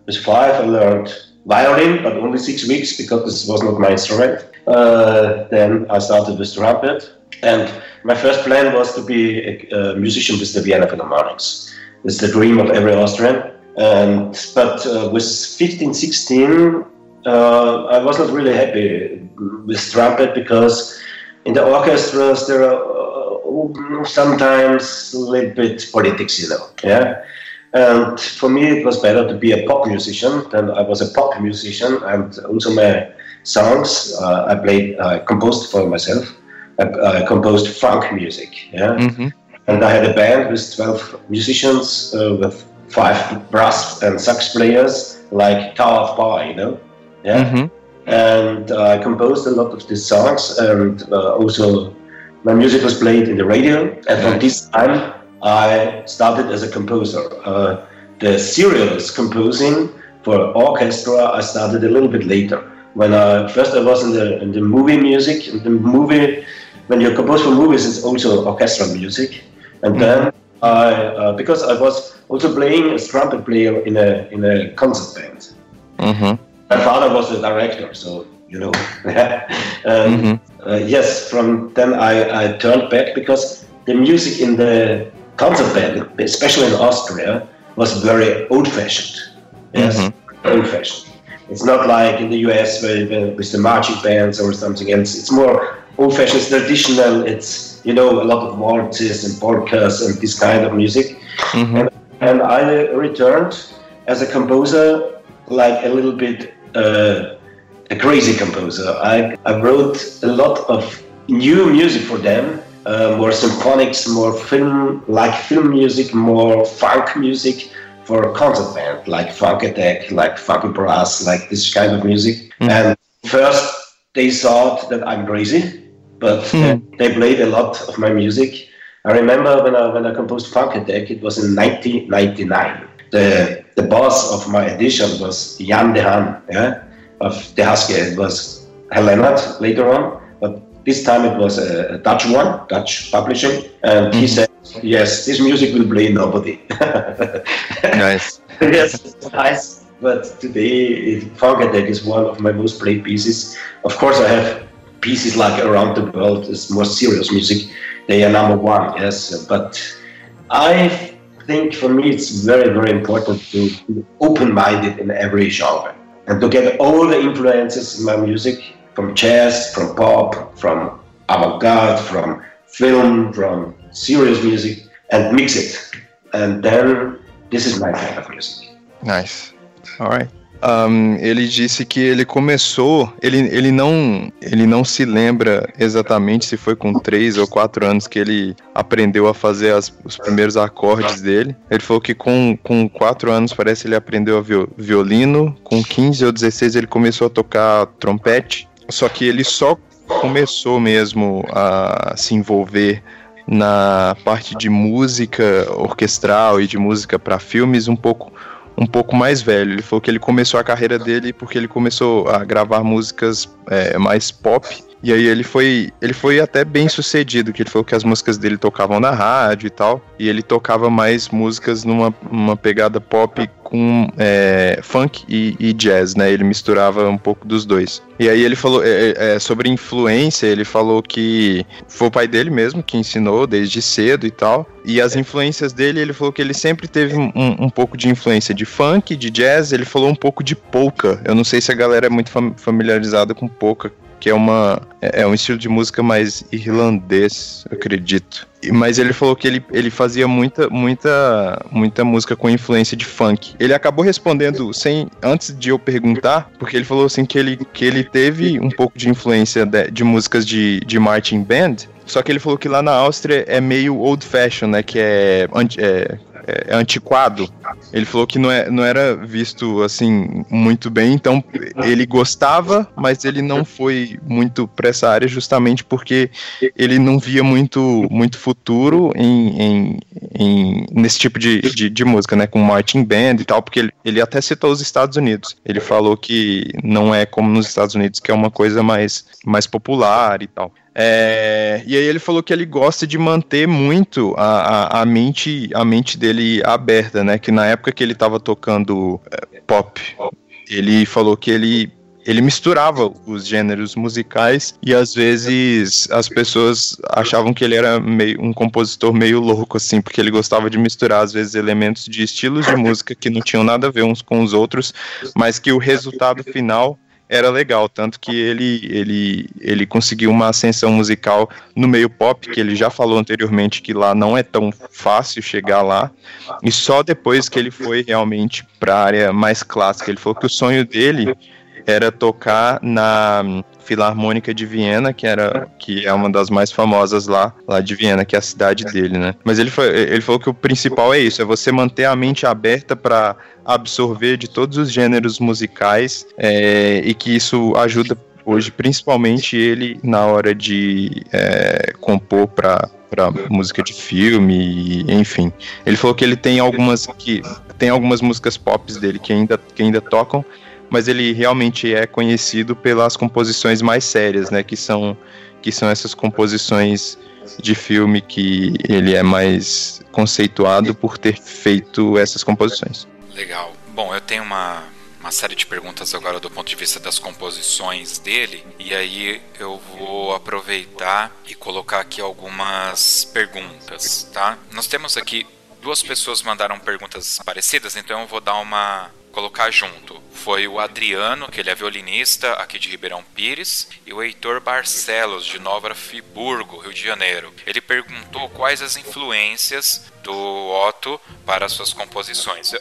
With five I learned violin, but only six weeks because this was not my instrument. Uh, then I started with trumpet, and my first plan was to be a, a musician with the Vienna Philharmonics. It's the dream of every Austrian. And but uh, with 15, 16, uh, I was not really happy with trumpet because in the orchestras there are uh, sometimes a little bit politics, you know. Yeah. And for me, it was better to be a pop musician. Then I was a pop musician, and also my songs uh, I played, I composed for myself. I, I composed funk music. Yeah. Mm-hmm. And I had a band with 12 musicians uh, with five brass and sax players like Tower of Bar, you know. Yeah. Mm-hmm. And uh, I composed a lot of these songs, and uh, also my music was played in the radio. And from this time, I started as a composer. Uh, the serious composing for orchestra, I started a little bit later. When I first I was in the in the movie music, in the movie when you compose for movies, it's also orchestral music, and mm-hmm. then I uh, because I was also playing as trumpet player in a in a concert band. Mm-hmm. My father was the director, so you know. mm-hmm. uh, yes, from then I, I turned back because the music in the concert band, especially in Austria, was very old-fashioned. Yes, mm-hmm. old-fashioned. It's not like in the US where, with the marching bands or something else. It's more old-fashioned, traditional. It's you know a lot of waltzes and polkas and this kind of music. Mm-hmm. And, and, I returned as a composer, like a little bit uh, a crazy composer. I, I wrote a lot of new music for them uh, more symphonics, more film like film music, more funk music for a concert band, like Funk Attack, like Funky Brass, like this kind of music. Mm. And first they thought that I'm crazy, but mm. they played a lot of my music. I remember when I, when I composed Funk Attack, it was in 1999. The, the boss of my edition was Jan de Haan, yeah, of De Husky. It was Helena later on, but this time it was a, a Dutch one, Dutch publishing, and he said, "Yes, this music will play nobody." nice. yes, nice. But today, Funk Attack is one of my most played pieces. Of course, I have pieces like around the world. is more serious music. They are number one, yes. But I think for me, it's very, very important to be open-minded in every genre and to get all the influences in my music from jazz, from pop, from avant-garde, from film, from serious music, and mix it. And then this is my kind of music. Nice. All right. Um, ele disse que ele começou, ele, ele, não, ele não se lembra exatamente se foi com três ou quatro anos que ele aprendeu a fazer as, os primeiros acordes dele. Ele falou que com, com quatro anos parece ele aprendeu a violino, com 15 ou 16 ele começou a tocar trompete, só que ele só começou mesmo a se envolver na parte de música orquestral e de música para filmes um pouco um pouco mais velho. Ele falou que ele começou a carreira dele porque ele começou a gravar músicas é, mais pop. E aí ele foi, ele foi até bem sucedido, que ele falou que as músicas dele tocavam na rádio e tal, e ele tocava mais músicas numa, numa pegada pop com é, funk e, e, jazz, né? Ele misturava um pouco dos dois. E aí ele falou é, é, sobre influência, ele falou que foi o pai dele mesmo que ensinou desde cedo e tal. E as influências dele, ele falou que ele sempre teve um, um pouco de influência de funk, de jazz, ele falou um pouco de polka. Eu não sei se a galera é muito familiarizada com polka, que é uma é, é um estilo de música mais irlandês, acredito. Mas ele falou que ele, ele fazia muita muita muita música com influência de funk. Ele acabou respondendo sem antes de eu perguntar, porque ele falou assim que ele que ele teve um pouco de influência de, de músicas de, de marching band, só que ele falou que lá na Áustria é meio old fashion, né? Que é, é é, é, antiquado. Ele falou que não, é, não era visto assim muito bem, então ele gostava, mas ele não foi muito para essa área justamente porque ele não via muito, muito futuro em, em, em nesse tipo de, de, de, música, né? Com Martin Band e tal, porque ele, ele até citou os Estados Unidos. Ele falou que não é como nos Estados Unidos, que é uma coisa mais, mais popular e tal. É, e aí ele falou que ele gosta de manter muito a, a, a, mente, a mente dele aberta, né? Que na época que ele estava tocando é, pop, ele falou que ele ele misturava os gêneros musicais e às vezes as pessoas achavam que ele era meio um compositor meio louco assim, porque ele gostava de misturar às vezes elementos de estilos de música que não tinham nada a ver uns com os outros, mas que o resultado final era legal, tanto que ele, ele, ele conseguiu uma ascensão musical no meio pop, que ele já falou anteriormente que lá não é tão fácil chegar lá, e só depois que ele foi realmente para a área mais clássica. Ele falou que o sonho dele era tocar na Filarmônica de Viena, que era que é uma das mais famosas lá, lá de Viena, que é a cidade dele, né? Mas ele, foi, ele falou que o principal é isso, é você manter a mente aberta para absorver de todos os gêneros musicais é, e que isso ajuda hoje, principalmente ele na hora de é, compor para para música de filme, enfim. Ele falou que ele tem algumas que tem algumas músicas pop dele que ainda que ainda tocam, mas ele realmente é conhecido pelas composições mais sérias, né? Que são, que são essas composições de filme que ele é mais conceituado por ter feito essas composições. Legal. Bom, eu tenho uma, uma série de perguntas agora do ponto de vista das composições dele, e aí eu vou aproveitar e colocar aqui algumas perguntas, tá? Nós temos aqui duas pessoas mandaram perguntas parecidas, então eu vou dar uma colocar junto foi o Adriano, que ele é violinista aqui de Ribeirão Pires, e o Heitor Barcelos, de Nova Friburgo, Rio de Janeiro. Ele perguntou quais as influências do Otto para suas composições.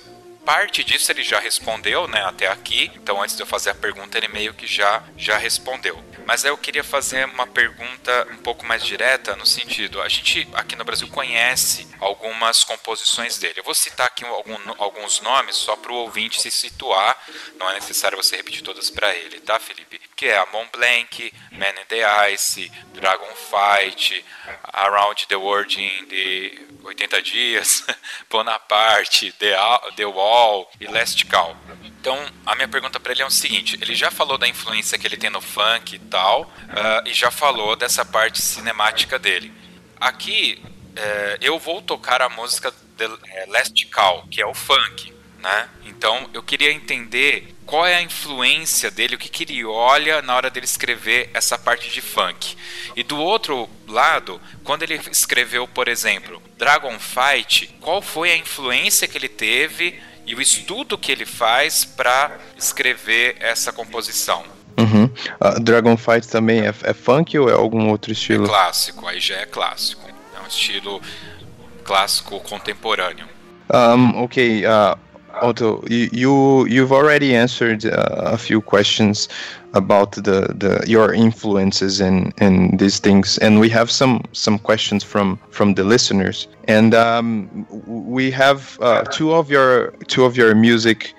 Parte disso ele já respondeu, né, até aqui. Então, antes de eu fazer a pergunta, ele meio que já já respondeu. Mas aí eu queria fazer uma pergunta um pouco mais direta no sentido, a gente aqui no Brasil conhece algumas composições dele. Eu vou citar aqui algum, alguns nomes só para o ouvinte se situar, não é necessário você repetir todas para ele, tá, Felipe? Que é a Mont Blanc, Man in the Ice, Dragon Fight, Around the World in the 80 Dias, Bonaparte, The, the Wall e Last Call. Então, a minha pergunta para ele é o seguinte: ele já falou da influência que ele tem no funk e tal, uh, e já falou dessa parte cinemática dele. Aqui, uh, eu vou tocar a música The eh, Last Call, que é o funk, né? Então, eu queria entender qual é a influência dele, o que, que ele olha na hora dele escrever essa parte de funk. E do outro lado, quando ele escreveu, por exemplo, Dragon Fight, qual foi a influência que ele teve e o estudo que ele faz para escrever essa composição. Uhum. Uh, Dragon Fight também é, é, funk ou é algum outro estilo? É clássico, aí já é clássico. É um estilo clássico contemporâneo. Um, ok, uh, Otto, you, you've already answered uh, a few questions about the, the your influences in in these things, and we have some some questions from from the listeners, and um, we have uh, two of your two of your music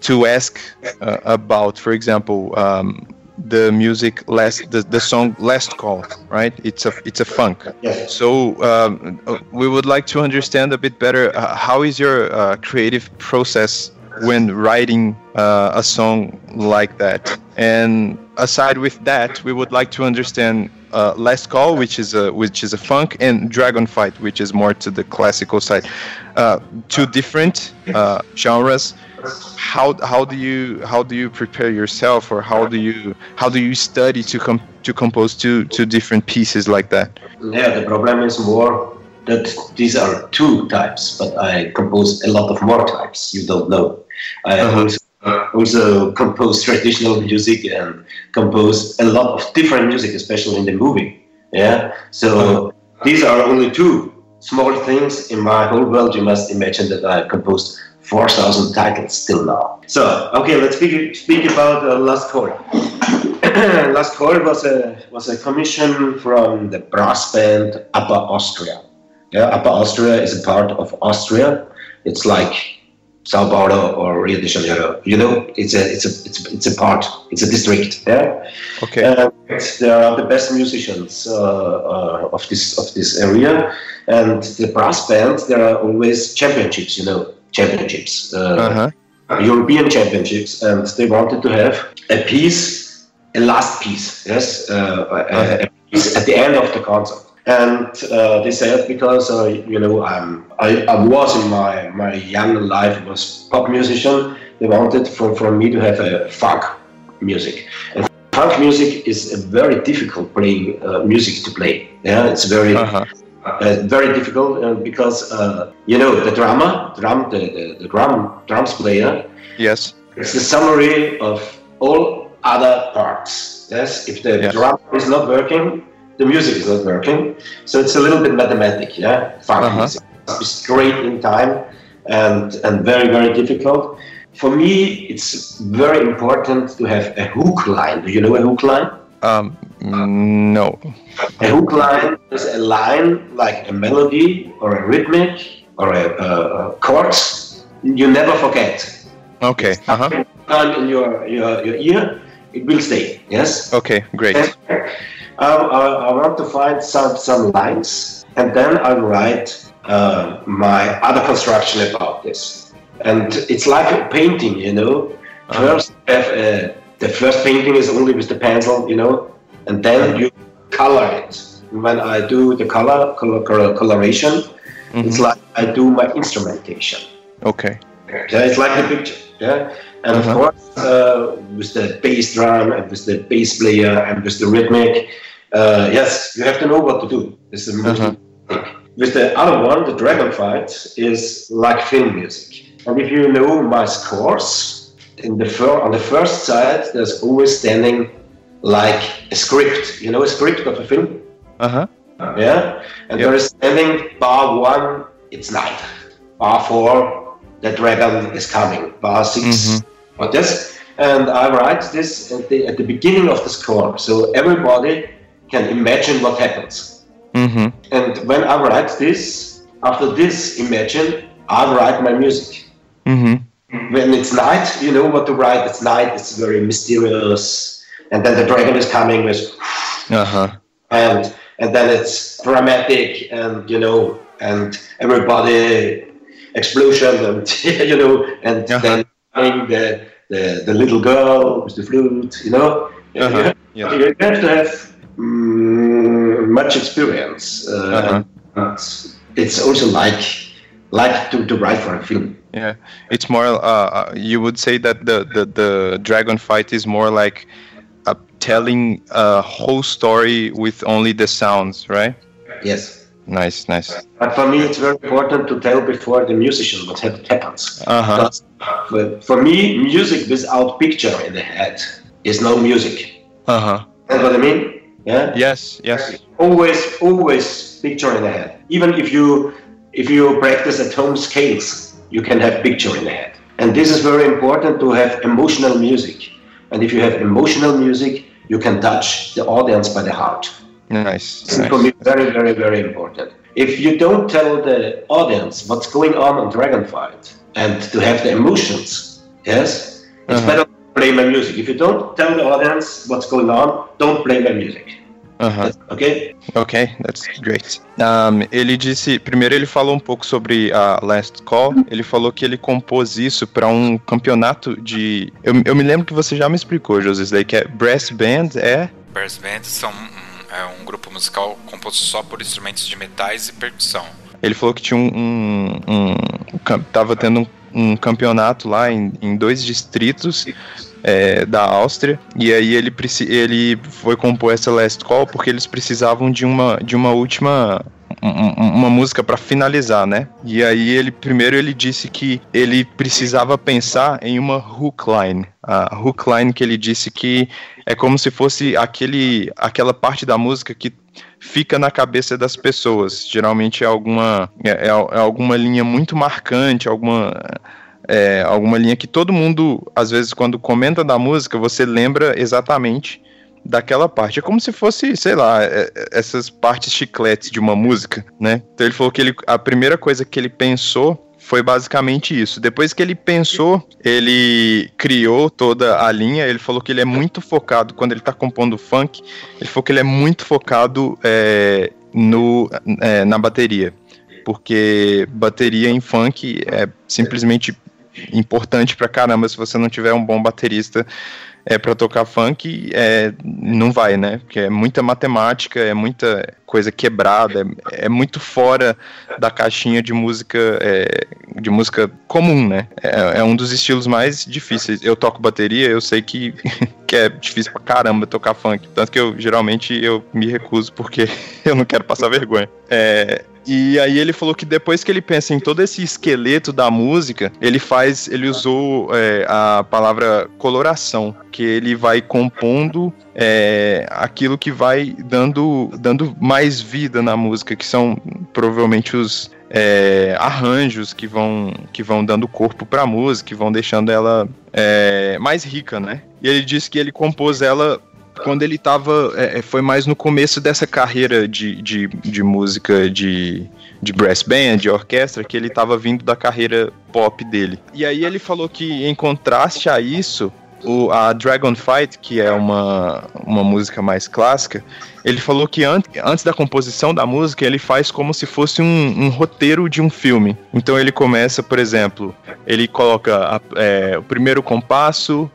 to ask uh, about. For example. Um, the music last the, the song last call right it's a it's a funk yes. so um, we would like to understand a bit better uh, how is your uh, creative process when writing uh, a song like that. And aside with that, we would like to understand uh, Last Call, which is a which is a funk, and Dragon Fight, which is more to the classical side. Uh, two different uh, genres. How how do you how do you prepare yourself, or how do you how do you study to com- to compose two two different pieces like that? Yeah, the problem is more that these are two types, but I compose a lot of more types. You don't know. I uh-huh. also, also compose traditional music and compose a lot of different music, especially in the movie. Yeah, so uh-huh. these are only two small things in my whole world. You must imagine that I composed 4,000 titles till now. So, okay, let's speak, speak about uh, Last Call. Last Call was a, was a commission from the brass band Upper Austria. Yeah, Upper Austria is a part of Austria. It's like Sao Paulo or Rio de Janeiro. You know, it's a it's a it's, it's a part. It's a district. Yeah. Okay. Uh, they are the best musicians uh, uh, of this of this area, and the brass band. There are always championships. You know, championships. Uh, uh-huh. European championships, and they wanted to have a piece, a last piece. Yes, uh, uh-huh. a piece at the end of the concert and uh, they said because uh, you know I'm, I, I was in my my young life was pop musician they wanted from, from me to have a funk music and funk music is a very difficult playing uh, music to play yeah it's very uh-huh. Uh, very difficult uh, because uh, you know the drummer drum the, the, the drum drums player yes it's the summary of all other parts yes if the yes. drum is not working the music is not working. So it's a little bit mathematic, yeah. Funk uh-huh. music must be straight in time and and very very difficult. For me, it's very important to have a hook line. Do you know a hook line? Um, no. A hook line is a line like a melody or a rhythmic or a, a chords you never forget. Okay. Uh huh. in your, your your ear, it will stay. Yes. Okay. Great. I, I, want to find some, some lines and then I'll write uh, my other construction about this. And it's like a painting, you know. Uh-huh. First, uh, the first painting is only with the pencil, you know, and then uh-huh. you color it. When I do the color, color, color coloration, mm-hmm. it's like I do my instrumentation. Okay. Yeah, it's like the picture. Yeah, and uh-huh. of course, uh, with the bass drum and with the bass player and with the rhythmic, uh, yes, you have to know what to do. This is uh-huh. With the other one, the Dragon Fight is like film music. And if you know my scores, in the fir- on the first side, there's always standing like a script. You know, a script of a film. Uh huh. Yeah, and yep. there is standing bar one, it's night. Bar four, the dragon is coming. Bar 6 mm-hmm. this. and I write this at the, at the beginning of the score, so everybody can imagine what happens. Uhum. And when I write this, after this imagine, I write my music. Uhum. When it's night, you know what to write. It's night. It's very mysterious, and then the dragon is coming with, Aham. and and then it's dramatic, and you know, and everybody explosion, and you know, and Uh-huh. then the, the the little girl with the flute, you know. You Uh-huh. have- Yeah. You have to have mm, much experience. Uh, Uh-huh. it's also like like to, to write for a film. Yeah, it's more. Uh, uh, you would say that the, the the dragon fight is more like telling a whole story with only the sounds, right? Yes. Nice, nice. But for me, it's very important to tell before the musician what hap- happens. Uh huh. Because for- for me, music without picture in the head is no music. Uh huh. That's what I mean? Yeah. Yes, yes. Always, always picture in the head. Even if you if you practice at home scales, you can have picture in the head. And this is very important to have emotional music. And if you have emotional music, you can touch the audience by the heart. Nice. This is for me nice. very, very, very important. If you don't tell the audience what's going on on Dragonfight and to have the emotions, yes, it's Uh-huh. better to play my music. If you don't tell the audience what's going on, don't play my music. Uh. Okay? Ok, that's great. Um, ele disse, primeiro ele falou um pouco sobre a Last Call. Ele falou que ele compôs isso para um campeonato de. Eu, eu me lembro que você já me explicou, José, que é brass band, é. Brass Band são um, é um grupo musical composto só por instrumentos de metais e percussão. Ele falou que tinha um, um, um tava tendo um, um campeonato lá em, em dois distritos é, da Áustria e aí ele ele foi compor essa Last Call porque eles precisavam de uma de uma última um- um- uma música para finalizar, né? E aí ele primeiro ele disse que ele precisava pensar em uma hook line. A hook line que ele disse que é como se fosse aquele aquela parte da música que fica na cabeça das pessoas. Geralmente é alguma é, é- é alguma linha muito marcante, alguma é, alguma linha que todo mundo, às vezes, quando comenta da música, você lembra exatamente daquela parte. É como se fosse, sei lá, é- é- essas partes chicletes de uma música, né? Então ele falou que ele, a primeira coisa que ele pensou foi basicamente isso. Depois que ele pensou, ele criou toda a linha. Ele falou que ele é muito focado, quando ele tá compondo funk, ele falou que ele é muito focado é, no, é, na bateria. Porque bateria em funk é simplesmente importante pra caramba. Se você não tiver um bom baterista é para tocar funk, é, não vai, né? Porque é muita matemática, é muita coisa quebrada, é, é muito fora da caixinha de música é, de música comum, né? É, é um dos estilos mais difíceis. Eu toco bateria, eu sei que, que é difícil pra caramba tocar funk. Tanto que eu geralmente eu me recuso porque eu não quero passar vergonha. É, e aí ele falou que depois que ele pensa em todo esse esqueleto da música, ele faz, ele usou é, a palavra coloração, que ele vai compondo é, aquilo que vai dando, dando mais vida na música, que são provavelmente os é, arranjos que vão, que vão dando corpo para a música, que vão deixando ela é, mais rica, né? E ele disse que ele compôs ela quando ele tava. é, foi mais no começo dessa carreira de, de, de música de, de brass band, de orquestra, que ele tava vindo da carreira pop dele. E aí ele falou que, em contraste a isso, o, a Dragon Fight, que é uma, uma música mais clássica, ele falou que an antes da composição da música, ele faz como se fosse um, um roteiro de um filme. Então ele começa, por exemplo, ele coloca a- é, o primeiro compasso,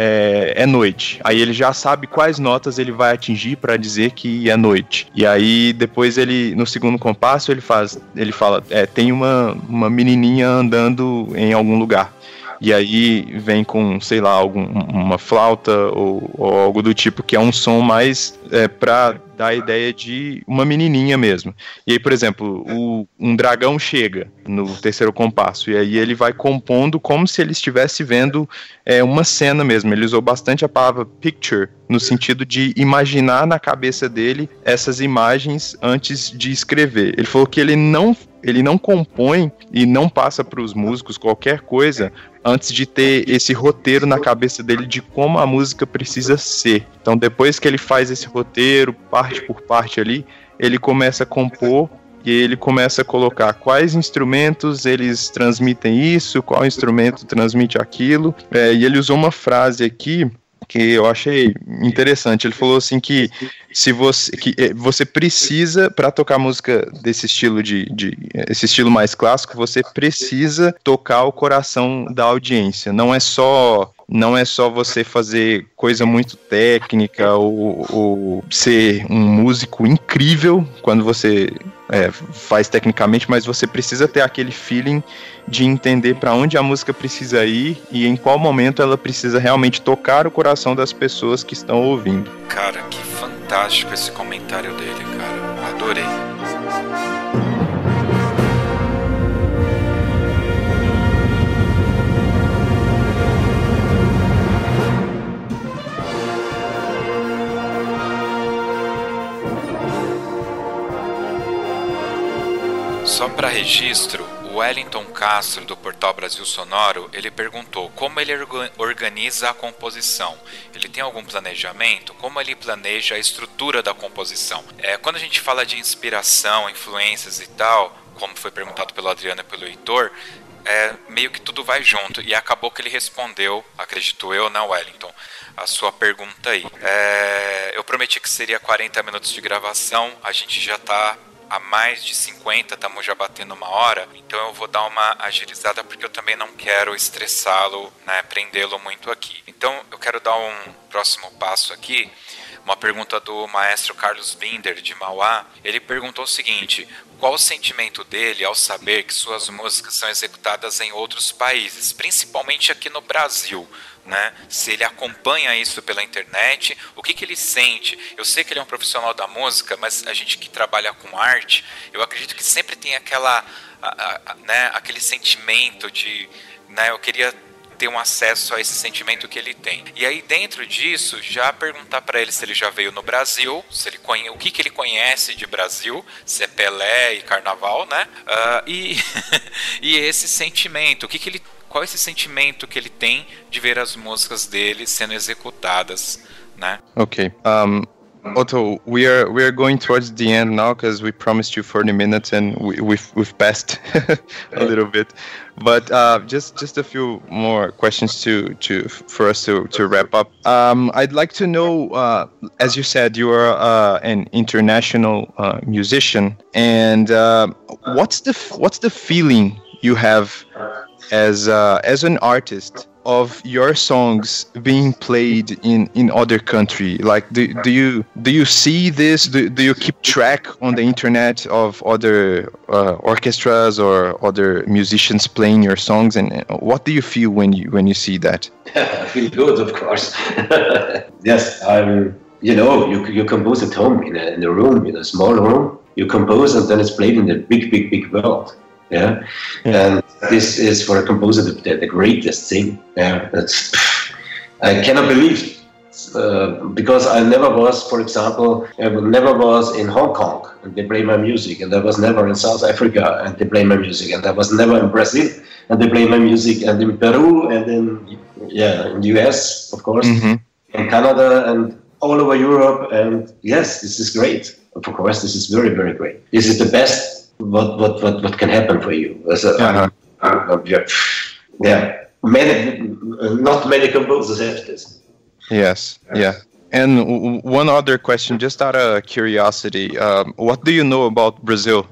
é, é noite. Aí ele já sabe quais notas ele vai atingir para dizer que é noite. E aí depois ele no segundo compasso ele faz, ele fala, é, tem uma, uma menininha andando em algum lugar. E aí vem com, sei lá, algum, uma flauta ou, ou algo do tipo, que é um som mais é, pra dar a ideia de uma menininha mesmo. E aí, por exemplo, o, um dragão chega no terceiro compasso, e aí ele vai compondo como se ele estivesse vendo é, uma cena mesmo. Ele usou bastante a palavra picture, no sentido de imaginar na cabeça dele essas imagens antes de escrever. Ele falou que ele não ele não compõe e não passa para os músicos qualquer coisa antes de ter esse roteiro na cabeça dele de como a música precisa ser. Então, depois que ele faz esse roteiro, parte por parte ali, ele começa a compor e ele começa a colocar quais instrumentos eles transmitem isso, qual instrumento transmite aquilo. É, e ele usou uma frase aqui que eu achei interessante. Ele falou assim que se você que eh, você precisa para tocar música desse estilo de, de esse estilo mais clássico, você precisa tocar o coração da audiência. Não é só não é só você fazer coisa muito técnica ou, ou ser um músico incrível quando você é, faz tecnicamente, mas você precisa ter aquele feeling de entender para onde a música precisa ir e em qual momento ela precisa realmente tocar o coração das pessoas que estão ouvindo. Cara, que fantástico esse comentário dele, cara. Adorei. Só para registro, o Wellington Castro do Portal Brasil Sonoro, ele perguntou como ele organiza a composição. Ele tem algum planejamento? Como ele planeja a estrutura da composição? É, quando a gente fala de inspiração, influências e tal, como foi perguntado pelo Adriano e pelo Heitor, é, meio que tudo vai junto. E acabou que ele respondeu, acredito eu, na Wellington, a sua pergunta aí. É, eu prometi que seria 40 minutos de gravação, a gente já está a mais de 50, estamos já batendo uma hora, então eu vou dar uma agilizada porque eu também não quero estressá-lo, né, prendê-lo muito aqui. Então eu quero dar um próximo passo aqui. Uma pergunta do maestro Carlos Binder, de Mauá. Ele perguntou o seguinte: qual o sentimento dele ao saber que suas músicas são executadas em outros países, principalmente aqui no Brasil? Né? Se ele acompanha isso pela internet, o que, que ele sente? Eu sei que ele é um profissional da música, mas a gente que trabalha com arte, eu acredito que sempre tem aquela, a, a, né, aquele sentimento de, né? Eu queria ter um acesso a esse sentimento que ele tem. E aí dentro disso, já perguntar para ele se ele já veio no Brasil, se ele conhe... o que, que ele conhece de Brasil, se é Pelé e Carnaval, né? Uh, e e esse sentimento, o que, que ele qual esse sentimento que ele tem de ver as músicas dele sendo executadas, né? Ok. Um, Otto, we are we are going towards the end now because we promised you 40 minutes and we, we've we've passed a little bit. But uh, just just a few more questions to to for us to to wrap up. Um, I'd like to know, uh, as you said, you are uh, an international uh, musician, and uh, what's the what's the feeling you have as uh, as an artist of your songs being played in in other country? Like do, do you do you see this? Do, do you keep track on the internet of other uh, orchestras or other musicians playing your songs? And what do you feel when you when you see that? I feel good of course. Yes i'm you know you, you compose at home in a, in a room in a small room. You compose and then it's played in the big big big world yeah? yeah. And this is for a composer the, the greatest thing. Yeah, that's I cannot believe uh, because I never was, for example, I never was in Hong Kong and they play my music, and I was never in South Africa and they play my music, and I was never in Brazil and they play my music, and in Peru and in yeah, in the US, of course, mm-hmm. in Canada and all over Europe, and yes, this is great. Of course, this is very very great. This is the best what what what, what can happen for you. A, uh-huh. uh, uh, yeah, yeah, many not many composers have this. Yes, yeah. And one other question, just out of curiosity, um, what do you know about Brazil?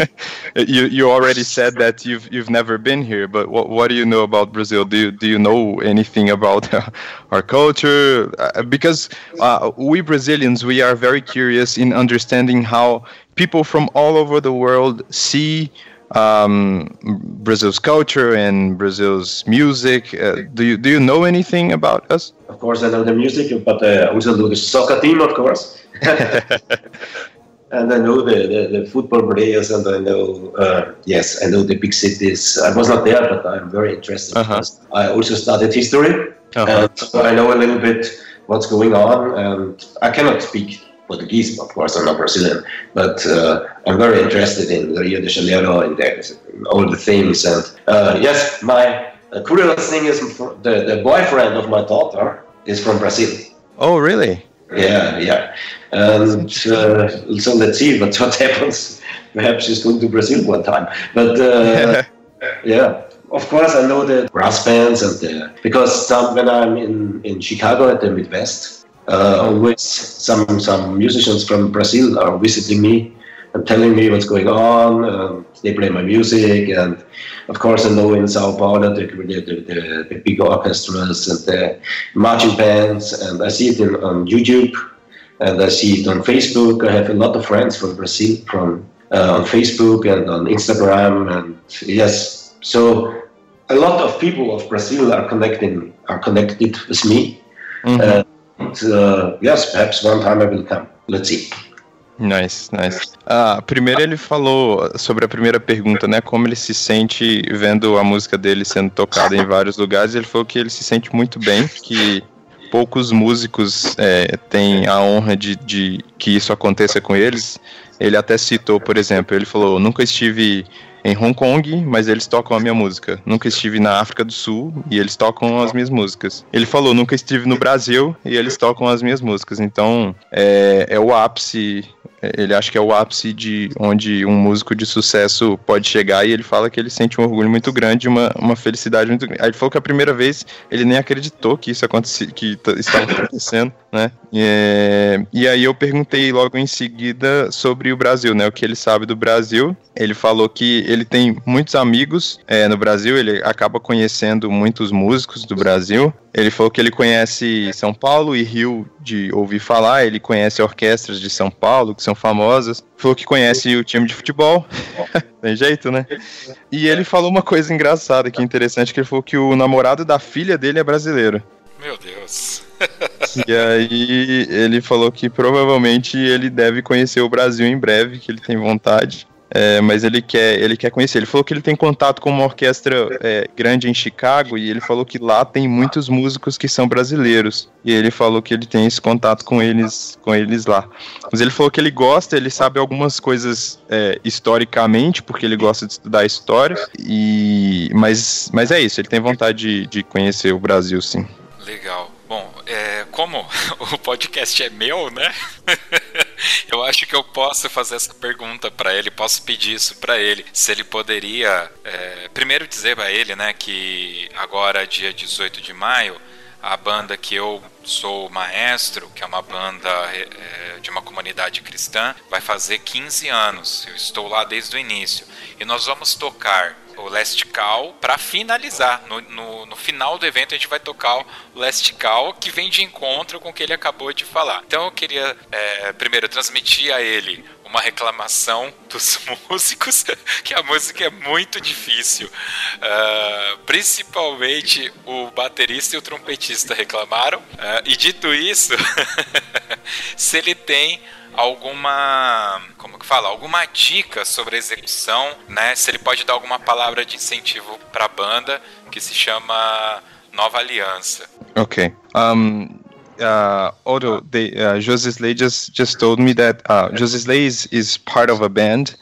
you you already said that you've you've never been here, but what what do you know about Brazil? Do you do you know anything about uh, our culture? Uh, because uh, we Brazilians, we are very curious in understanding how people from all over the world see um, Brazil's culture and Brazil's music. Uh, do you do you know anything about us? Of course, I know the music, but uh, I also know the soccer team, of course. and I know the, the, the, football players, and I know uh, yes, I know the big cities. I was not there, but I'm very interested. Uh-huh. I also studied history, uh-huh. and so I know a little bit what's going on. And I cannot speak Portuguese, of course, I'm not Brazilian, but uh, I'm very interested in Rio de Janeiro and all the things. And uh, yes, my uh, curious thing is the, the boyfriend of my daughter is from Brazil. Oh, really? Yeah, yeah. And uh, so let's see what, what happens. Perhaps she's going to Brazil one time. But uh, yeah, of course, I know the brass bands and the, because some, when I'm in, in Chicago at the Midwest, always some some musicians from Brazil are visiting me and telling me what's going on. Um, they play my music, and of course, I know in Sao Paulo the, the, the, the big orchestras and the marching bands, and I see it in, on YouTube and I see it on Facebook. I have a lot of friends from Brazil from uh, on Facebook and on Instagram, and yes, so a lot of people of Brazil are connecting are connected with me. Mm-hmm. Uh, uh, yes, perhaps one time I will come. Let's see. Nice, nice. Ah, primeiro ele falou sobre a primeira pergunta, né? Como ele se sente vendo a música dele sendo tocada em vários lugares. Ele falou que ele se sente muito bem, que poucos músicos é, têm a honra de, de que isso aconteça com eles. Ele até citou, por exemplo, ele falou: nunca estive em Hong Kong, mas eles tocam a minha música. Nunca estive na África do Sul e eles tocam as minhas músicas. Ele falou, nunca estive no Brasil e eles tocam as minhas músicas. Então, é, é o ápice ele acha que é o ápice de onde um músico de sucesso pode chegar e ele fala que ele sente um orgulho muito grande, uma, uma felicidade muito grande. Aí ele falou que a primeira vez ele nem acreditou que isso acontecia, que estava acontecendo, né? E, é, e aí eu perguntei logo em seguida sobre o Brasil, né? O que ele sabe do Brasil. Ele falou que ele tem muitos amigos é, no Brasil, ele acaba conhecendo muitos músicos do Brasil. Ele falou que ele conhece São Paulo e Rio de ouvir falar, ele conhece orquestras de São Paulo que são famosas. Falou que conhece o time de futebol. Tem jeito, né? E ele falou uma coisa engraçada que é interessante, que ele falou que o namorado da filha dele é brasileiro. Meu Deus. e aí ele falou que provavelmente ele deve conhecer o Brasil em breve, que ele tem vontade. É, mas ele quer, ele quer conhecer. Ele falou que ele tem contato com uma orquestra é, grande em Chicago e ele falou que lá tem muitos músicos que são brasileiros. E ele falou que ele tem esse contato com eles, com eles lá. Mas ele falou que ele gosta, ele sabe algumas coisas é, historicamente, porque ele gosta de estudar história. E mas, mas é isso. Ele tem vontade de, de conhecer o Brasil, sim. Legal. É, como o podcast é meu, né? eu acho que eu posso fazer essa pergunta para ele, posso pedir isso para ele, se ele poderia, é, primeiro dizer para ele, né, que agora dia 18 de maio a banda que eu sou maestro, que é uma banda é, de uma comunidade cristã, vai fazer 15 anos. Eu estou lá desde o início. E nós vamos tocar o Last Call para finalizar. No, no, no, final do evento a gente vai tocar o Last Call que vem de encontro com o que ele acabou de falar. Então eu queria é, primeiro transmitir a ele uma reclamação dos músicos, que a música é muito difícil. Uh, principalmente o baterista e o trompetista reclamaram. Uh, e dito isso, se ele tem alguma, como que fala, alguma dica sobre a execução, né? Se ele pode dar alguma palavra de incentivo para a banda que se chama Nova Aliança. Ok. Um, uh, they, uh, José Slay just just told me that uh, José Slay is, is part of a band.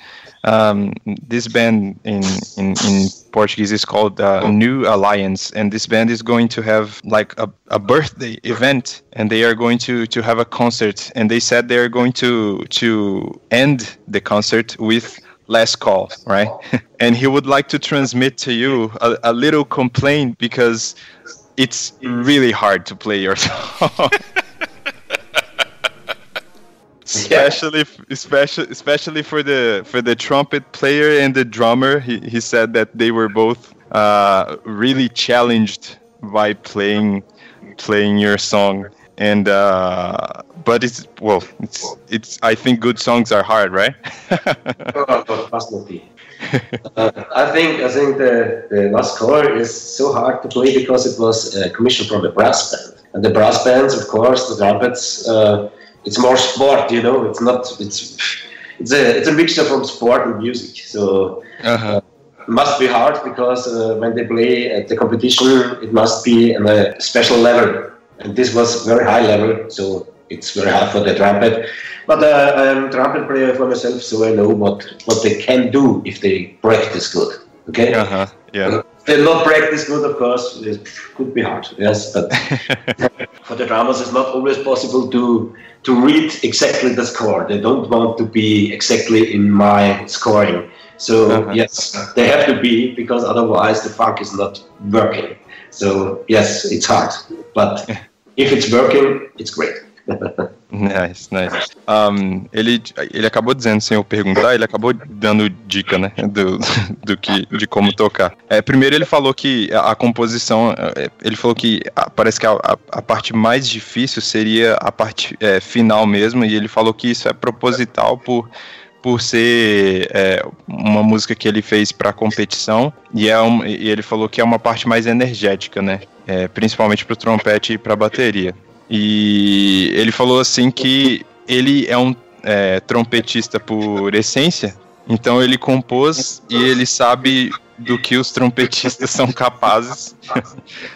Um, this band in, in, in Portuguese is called uh, New Alliance, and this band is going to have like a, a birthday event, and they are going to, to have a concert, and they said they are going to to end the concert with last call, right? and he would like to transmit to you a, a little complaint because it's really hard to play your song. Especially especially especially for the for the trumpet player and the drummer he, he said that they were both uh, really challenged by playing playing your song and uh, but it's well it's it's i think good songs are hard right uh, I think I think the, the last score is so hard to play because it was uh, commissioned from the brass band, and the brass bands, of course, the trumpets. Uh, it's more sport, you know. It's not. It's it's a it's a mixture from sport and music. So uh-huh. must be hard because uh, when they play at the competition, it must be on a special level, and this was very high level. So it's very hard for the trumpet. But uh, I'm a trumpet player for myself, so I know what, what they can do if they practice good. Okay? Uh-huh. Yeah. If they not practice good, of course, it could be hard. Yes, but for the drummers, it's not always possible to to read exactly the score. They don't want to be exactly in my scoring. So Uh-huh. yes, they have to be because otherwise the funk is not working. So yes, it's hard, but if it's working, it's great. Nice, nice. Um, ele, ele acabou dizendo, sem eu perguntar, ele acabou dando dica, né, do, do que, de como tocar. É, primeiro ele falou que a, a composição, é, ele falou que a- parece que a, a, parte mais difícil seria a parte é, final mesmo, e ele falou que isso é proposital por por ser é, uma música que ele fez para competição e é um, e ele falou que é uma parte mais energética, né? É, principalmente para o trompete e para a bateria. E ele falou assim que ele é um é, trompetista por essência, então ele compôs e ele sabe do que os trompetistas são capazes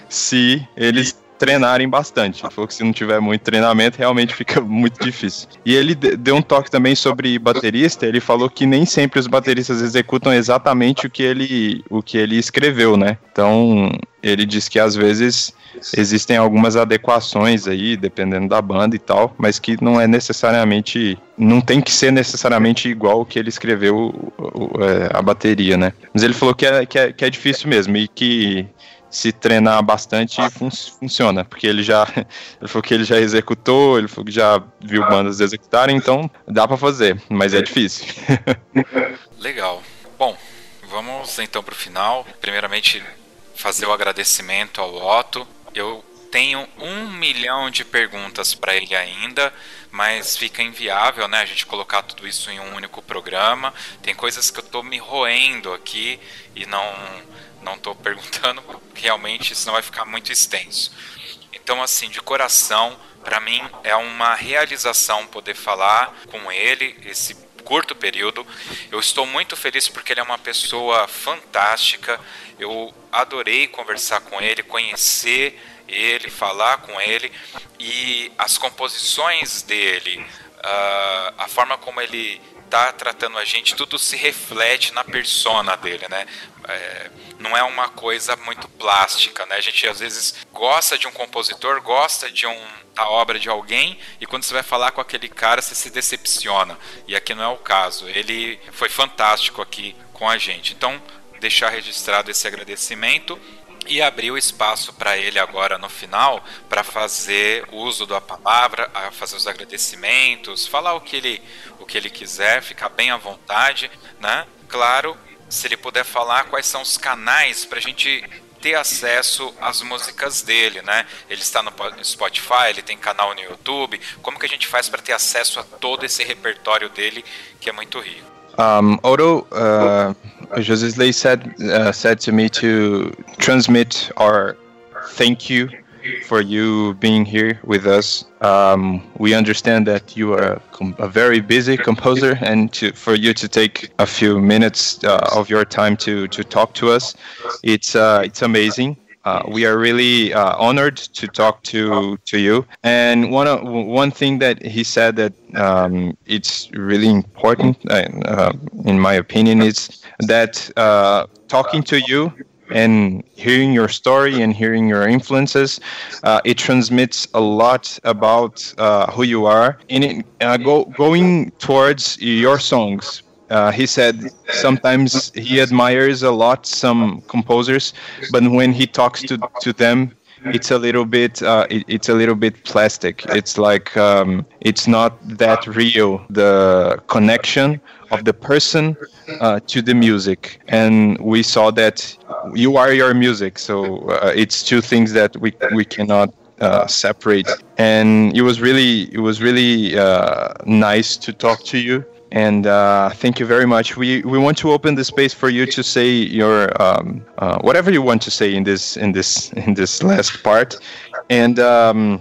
se eles treinarem bastante. Ele falou que se não tiver muito treinamento, realmente fica muito difícil. E ele de- deu um toque também sobre baterista, ele falou que nem sempre os bateristas executam exatamente o que ele, o que ele escreveu, né? Então, ele diz que às vezes existem algumas adequações aí, dependendo da banda e tal, mas que não é necessariamente, não tem que ser necessariamente igual o que ele escreveu é, a bateria, né? Mas ele falou que é, que é, que é difícil mesmo e que se treinar bastante fun- funciona, porque ele já ele falou que ele já executou, ele falou que já viu bandas executarem, então dá pra fazer, mas é difícil. Legal. Bom, vamos então para o final. Primeiramente, fazer o agradecimento ao Otto. Eu tenho um milhão de perguntas para ele ainda, mas fica inviável, né? A gente colocar tudo isso em um único programa. Tem coisas que eu estou me roendo aqui e não não estou perguntando, realmente senão vai ficar muito extenso. Então, assim, de coração, para mim é uma realização poder falar com ele esse curto período. Eu estou muito feliz porque ele é uma pessoa fantástica. Eu adorei conversar com ele, conhecer ele, falar com ele e as composições dele, ah, a forma como ele tá tratando a gente, tudo se reflete na persona dele, né? É, não é uma coisa muito plástica, né? A gente às vezes gosta de um compositor, gosta de um, a obra de alguém e quando você vai falar com aquele cara você se decepciona. E aqui não é o caso. Ele foi fantástico aqui com a gente. Então, deixar registrado esse agradecimento e abrir o espaço para ele agora no final para fazer uso da palavra, fazer os agradecimentos, falar o que ele o que ele quiser, ficar bem à vontade, né? Claro, se ele puder falar quais são os canais para a gente ter acesso às músicas dele, né? Ele está no Spotify, ele tem canal no YouTube. Como que a gente faz para ter acesso a todo esse repertório dele que é muito rico? Um, Odo, uh, Josisley said uh, said to me to transmit our thank you for you being here with us. Um, we understand that you are a, a very busy composer, and to, for you to take a few minutes uh, of your time to, to talk to us, it's uh, it's amazing. Uh, we are really uh, honored to talk to to you. And one of, one thing that he said that um, it's really important, uh, uh, in my opinion, is that uh, talking to you and hearing your story and hearing your influences, uh, it transmits a lot about uh, who you are. And it, uh, go, going towards your songs, uh, he said sometimes he admires a lot some composers, but when he talks to to them, it's a little bit uh, it, it's a little bit plastic. It's like um, it's not that real. The connection of the person uh, to the music, and we saw that you are your music. So uh, it's two things that we we cannot uh, separate. And it was really it was really uh, nice to talk to you and uh, thank you very much. We we want to open the space for you to say your um, uh, whatever you want to say in this in this in this last part, and um,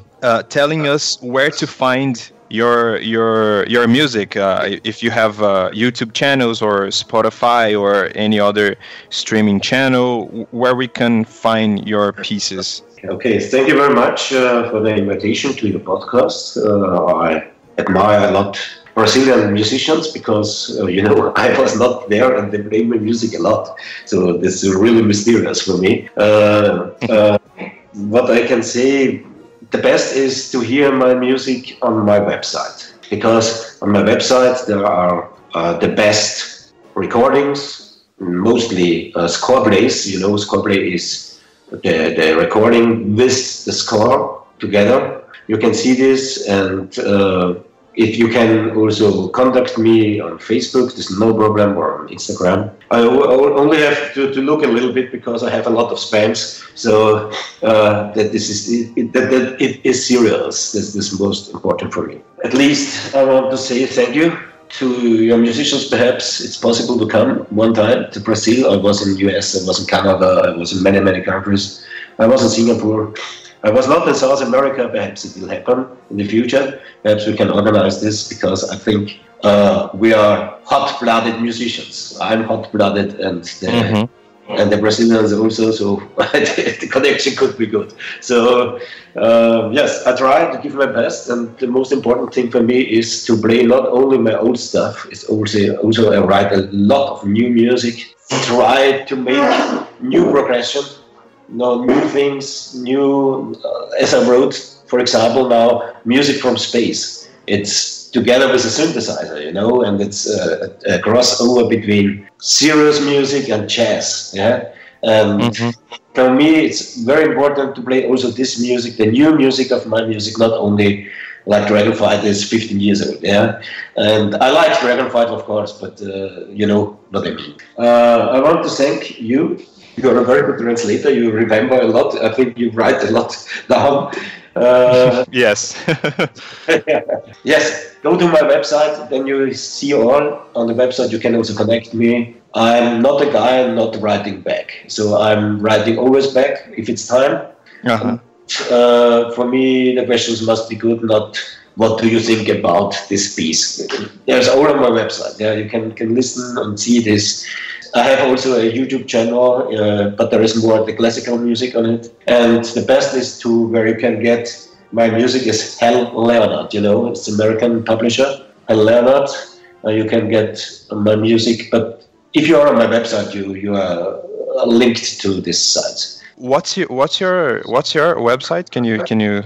telling us where to find your your your music. Uh, if you have uh, YouTube channels or Spotify or any other streaming channel, where we can find your pieces. Okay, thank you very much uh, for the invitation to your podcast. Uh, I admire a lot Brazilian musicians because uh, you know I was not there and they play my music a lot, so this is really mysterious for me. Uh, what I can say, the best is to hear my music on my website because on my website there are uh, the best recordings, mostly uh, score plays. You know, score play is the, the recording with the score together. You can see this and uh, if you can also contact me on Facebook, there's no problem, or on Instagram. I only have to, to look a little bit because I have a lot of spams. So uh, that this is it, that, that it is serious. This is most important for me. At least I want to say thank you to your musicians. Perhaps it's possible to come one time to Brazil. I was in the US. I was in Canada. I was in many many countries. I was in Singapore. I was not in South America. Perhaps it will happen in the future. Perhaps we can organize this because I think uh, we are hot-blooded musicians. I'm hot-blooded, and the, mm-hmm. and the Brazilians also. So the connection could be good. So uh, yes, I try to give my best, and the most important thing for me is to play not only my old stuff. It's also also I write a lot of new music. Try to make new progression know, new things, new, uh, as I wrote, for example, now music from space. It's together with a synthesizer, you know, and it's a, a crossover between serious music and jazz, yeah. And mm-hmm. for me, it's very important to play also this music, the new music of my music, not only like Dragonflight is 15 years old, yeah. And I like Dragon Dragonflight, of course, but uh, you know what I mean. Uh, I want to thank you you're a very good translator. You remember a lot. I think you write a lot down. Uh, yes. yes. Go to my website. Then you see all on the website. You can also connect me. I'm not a guy. I'm not writing back. So I'm writing always back if it's time. Uh-huh. Uh, for me, the questions must be good, not what do you think about this piece. There's all on my website. Yeah, you can can listen and see this I have also a YouTube channel, uh, but there is more the classical music on it. And the best is to where you can get my music is Hal Leonard. You know, it's American publisher Hal Leonard. Uh, you can get my music, but if you are on my website, you you are linked to this site. What's your what's your what's your website? Can you can you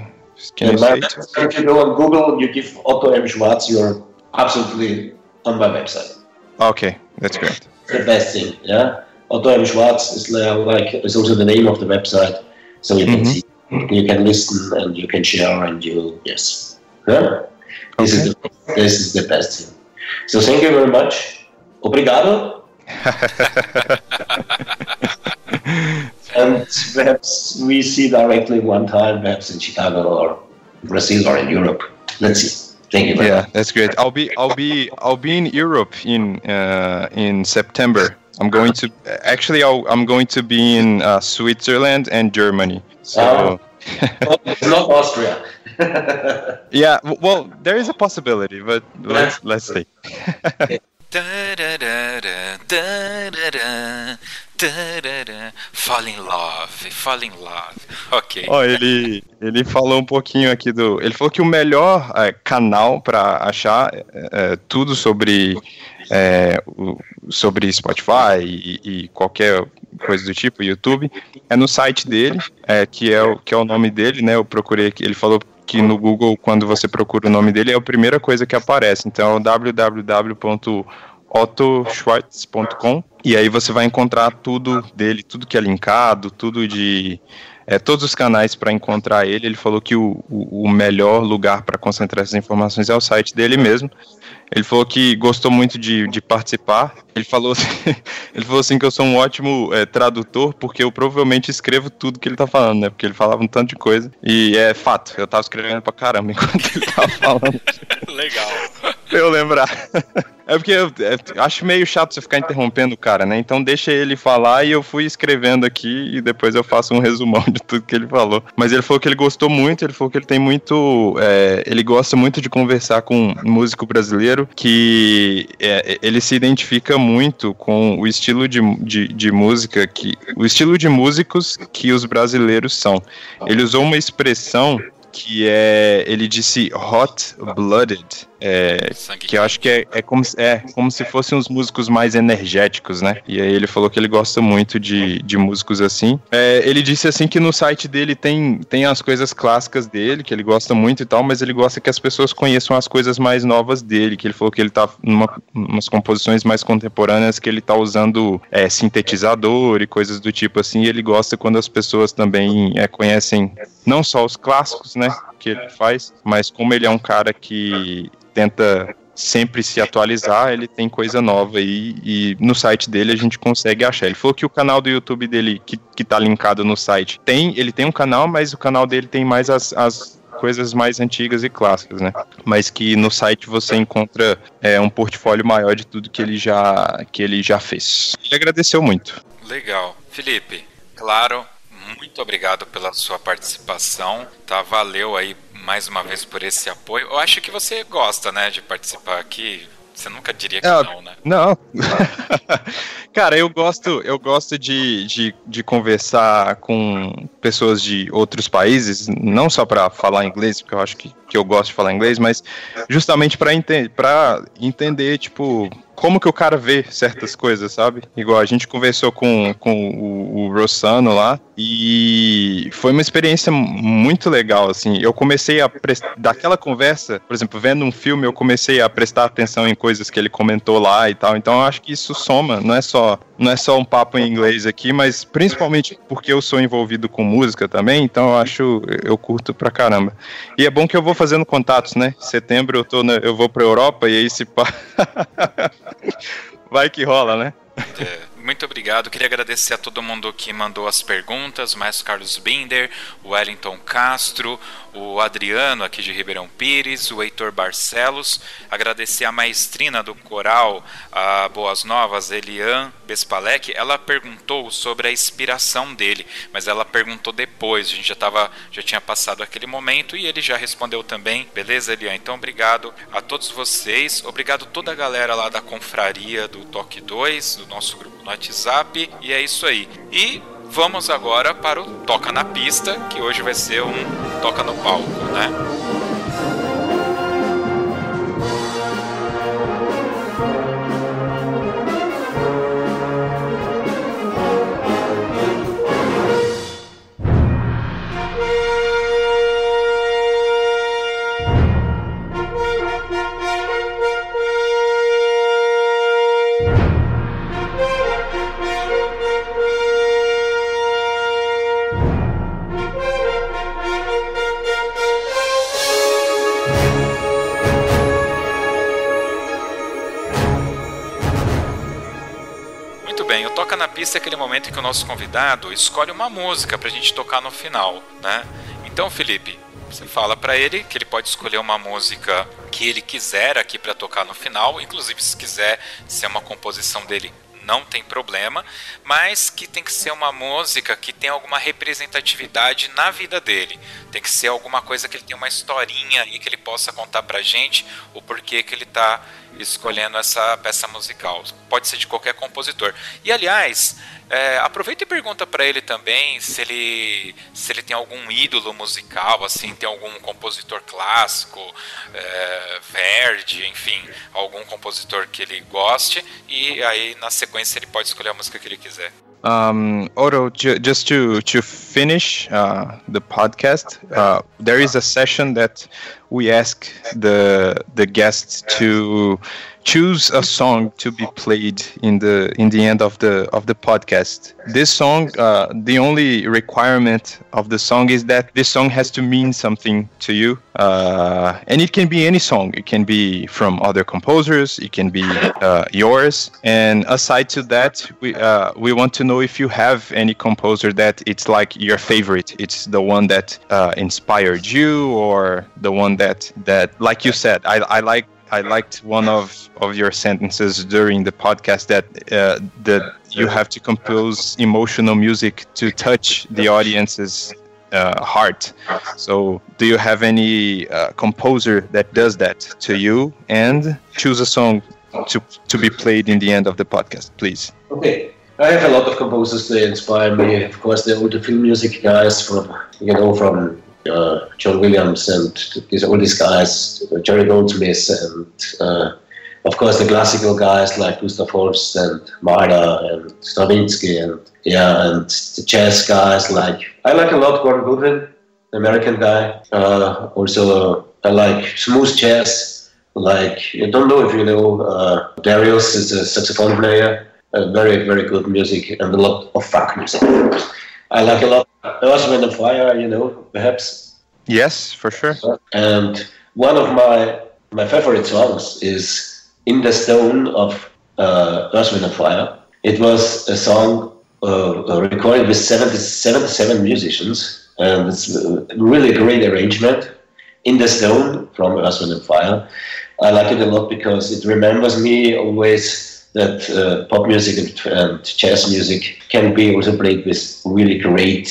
can you say it? If you go on Google, you give Otto M. Schwarz, you're absolutely on my website. Okay, that's great the best thing. Yeah, Otto M. Schwarz is like is also the name of the website, so you can mm-hmm. see, you can listen, and you can share, and you yes, yeah. This okay. is the this is the best thing. So thank you very much. Obrigado. and perhaps we see directly one time, perhaps in Chicago or Brazil or in Europe. Let's see. Thank you. yeah, much. that's great. I'll be I'll be I'll be in Europe in uh, in September. I'm going to actually i am going to be in uh, Switzerland and Germany. So. Uh, not Austria. yeah, well, there is a possibility, but let's let's see. Fall in love, fall in love. Ok. Ó, ele, ele falou um pouquinho aqui do. Ele falou que o melhor é, canal para achar é, é, tudo sobre, é, o, sobre Spotify e, e, qualquer coisa do tipo, YouTube, é no site dele, é, que, é o, que é o nome dele, né? Eu procurei aqui. Ele falou que no Google, quando você procura o nome dele, é a primeira coisa que aparece. Então, é o www ottoschwartz.com e aí você vai encontrar tudo dele, tudo que é linkado, tudo de é, todos os canais para encontrar ele. Ele falou que o, o, o melhor lugar para concentrar essas informações é o site dele mesmo. Ele falou que gostou muito de, de participar. Ele falou, assim, ele falou assim que eu sou um ótimo é, tradutor, porque eu provavelmente escrevo tudo que ele tá falando, né? Porque ele falava um tanto de coisa. E é fato, eu tava escrevendo pra caramba enquanto ele tava falando. Legal. pra eu lembrar. É porque eu, é, acho meio chato você ficar interrompendo o cara, né? Então deixa ele falar e eu fui escrevendo aqui e depois eu faço um resumão de tudo que ele falou. Mas ele falou que ele gostou muito, ele falou que ele tem muito. É, ele gosta muito de conversar com um músico brasileiro que é, ele se identifica muito com o estilo de, de, de música que. O estilo de músicos que os brasileiros são. Ele usou uma expressão que é. Ele disse Hot Blooded. É, que eu acho que é, é, como, é como se fossem uns músicos mais energéticos, né? E aí ele falou que ele gosta muito de, de músicos assim. É, ele disse assim que no site dele tem, tem as coisas clássicas dele, que ele gosta muito e tal, mas ele gosta que as pessoas conheçam as coisas mais novas dele, que ele falou que ele tá numa umas composições mais contemporâneas que ele tá usando é, sintetizador e coisas do tipo assim, e ele gosta quando as pessoas também é, conhecem não só os clássicos, né, que ele faz, mas como ele é um cara que tenta sempre se atualizar, ele tem coisa nova aí e no site dele a gente consegue achar. Ele falou que o canal do YouTube dele, que, que tá linkado no site, tem, ele tem um canal, mas o canal dele tem mais as, as coisas mais antigas e clássicas, né? Mas que no site você encontra é, um portfólio maior de tudo que ele já que ele já fez. Ele agradeceu muito. Legal, Felipe. Claro, muito obrigado pela sua participação. Tá, valeu aí mais uma vez por esse apoio. Eu acho que você gosta, né, de participar aqui. Você nunca diria que é, não, né? Não. Cara, eu gosto, eu gosto de, de, de, conversar com pessoas de outros países, não só para falar inglês, porque eu acho que, que eu gosto de falar inglês, mas justamente para ente entender, tipo, como que o cara vê certas coisas, sabe? Igual a gente conversou com, com o, o Rossano lá e foi uma experiência muito legal, assim. Eu comecei a daquela conversa, por exemplo, vendo um filme, eu comecei a prestar atenção em coisas que ele comentou lá e tal. Então eu acho que isso soma, não é só não é só um papo em inglês aqui, mas principalmente porque eu sou envolvido com música também, então eu acho eu curto pra caramba. E é bom que eu vou fazendo contatos, né? Em setembro eu tô na, eu vou pra Europa e aí se pá Vai que rola, né? É, muito obrigado. Queria agradecer a todo mundo que mandou as perguntas, mais Carlos Binder, o Wellington Castro, o Adriano aqui de Ribeirão Pires, o Heitor Barcelos, agradecer a maestrina do coral, a Boas Novas, Elian Bespalek, ela perguntou sobre a inspiração dele, mas ela perguntou depois, a gente já tava, já tinha passado aquele momento e ele já respondeu também, beleza Elian? Então obrigado a todos vocês, obrigado toda a galera lá da confraria do Toque 2, do nosso grupo no WhatsApp, e é isso aí. E vamos agora para o Toca na Pista, que hoje vai ser um Toca no Palco, né? Que o nosso convidado escolhe uma música para a gente tocar no final, né? Então, Felipe, você fala para ele que ele pode escolher uma música que ele quiser aqui para tocar no final, inclusive se quiser ser uma composição dele não tem problema, mas que tem que ser uma música que tem alguma representatividade na vida dele. Tem que ser alguma coisa que ele tenha uma historinha e que ele possa contar pra gente o porquê que ele tá escolhendo essa peça musical. Pode ser de qualquer compositor. E aliás, é, aproveita e pergunta para ele também se ele se ele tem algum ídolo musical, assim, tem algum compositor clássico, é, Verdi, enfim, algum compositor que ele goste e aí na sequência ele pode escolher a música que ele quiser. Um, Otto, ju just to to finish uh, the podcast, uh, there is a session that we ask the the guests to choose a song to be played in the in the end of the of the podcast. This song, uh, the only requirement of the song is that this song has to mean something to you, uh, and it can be any song. It can be from other composers. It can be uh, yours. And aside to that, we uh, we want to know if you have any composer that it's like your favorite. It's the one that uh, inspired you, or the one that that like you said. I I like I liked one of, of your sentences during the podcast that uh, that you have to compose emotional music to touch the audience's uh, heart. So, do you have any uh, composer that does that to you? And choose a song to to be played in the end of the podcast, please. Okay. I have a lot of composers that inspire me. Of course, they all the film music guys from you know from uh, John Williams and these, all these guys, Jerry Goldsmith, and uh, of course the classical guys like Gustav Holst and Mahler and Stravinsky, and yeah, and the jazz guys like I like a lot Gordon Goodwin, American guy. Uh, also, I like smooth jazz. Like I don't know if you know uh, Darius is a saxophone player. Uh, very very good music and a lot of funk music. I like a lot. Earth, Wind and Fire, you know, perhaps. Yes, for sure. And one of my my favorite songs is "In the Stone" of uh, Earth, Wind and Fire. It was a song uh, recorded with 70, 77 musicians, and it's a really great arrangement. "In the Stone" from Earth, Wind and Fire. I like it a lot because it remembers me always that uh, pop music and, and, jazz music can be also played with really great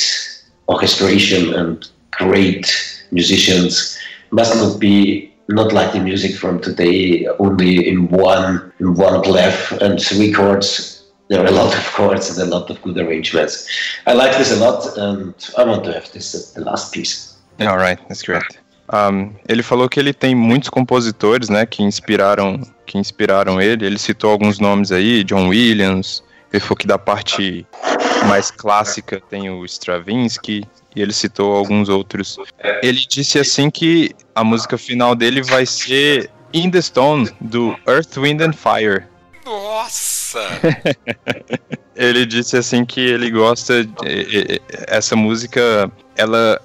orchestration and great musicians. Must not be not like the music from today, only in one in one clef and three chords. There are a lot of chords and a lot of good arrangements. I like this a lot, and I want to have this at the last piece. All right, that's great. Um, ele falou que ele tem muitos compositores, né, que inspiraram, que inspiraram ele. Ele citou alguns nomes aí, John Williams. Ele falou que da parte mais clássica tem o Stravinsky e ele citou alguns outros. Ele disse assim que a música final dele vai ser In the Stone do Earth, Wind and Fire. Nossa! ele disse assim que ele gosta de, essa música, ela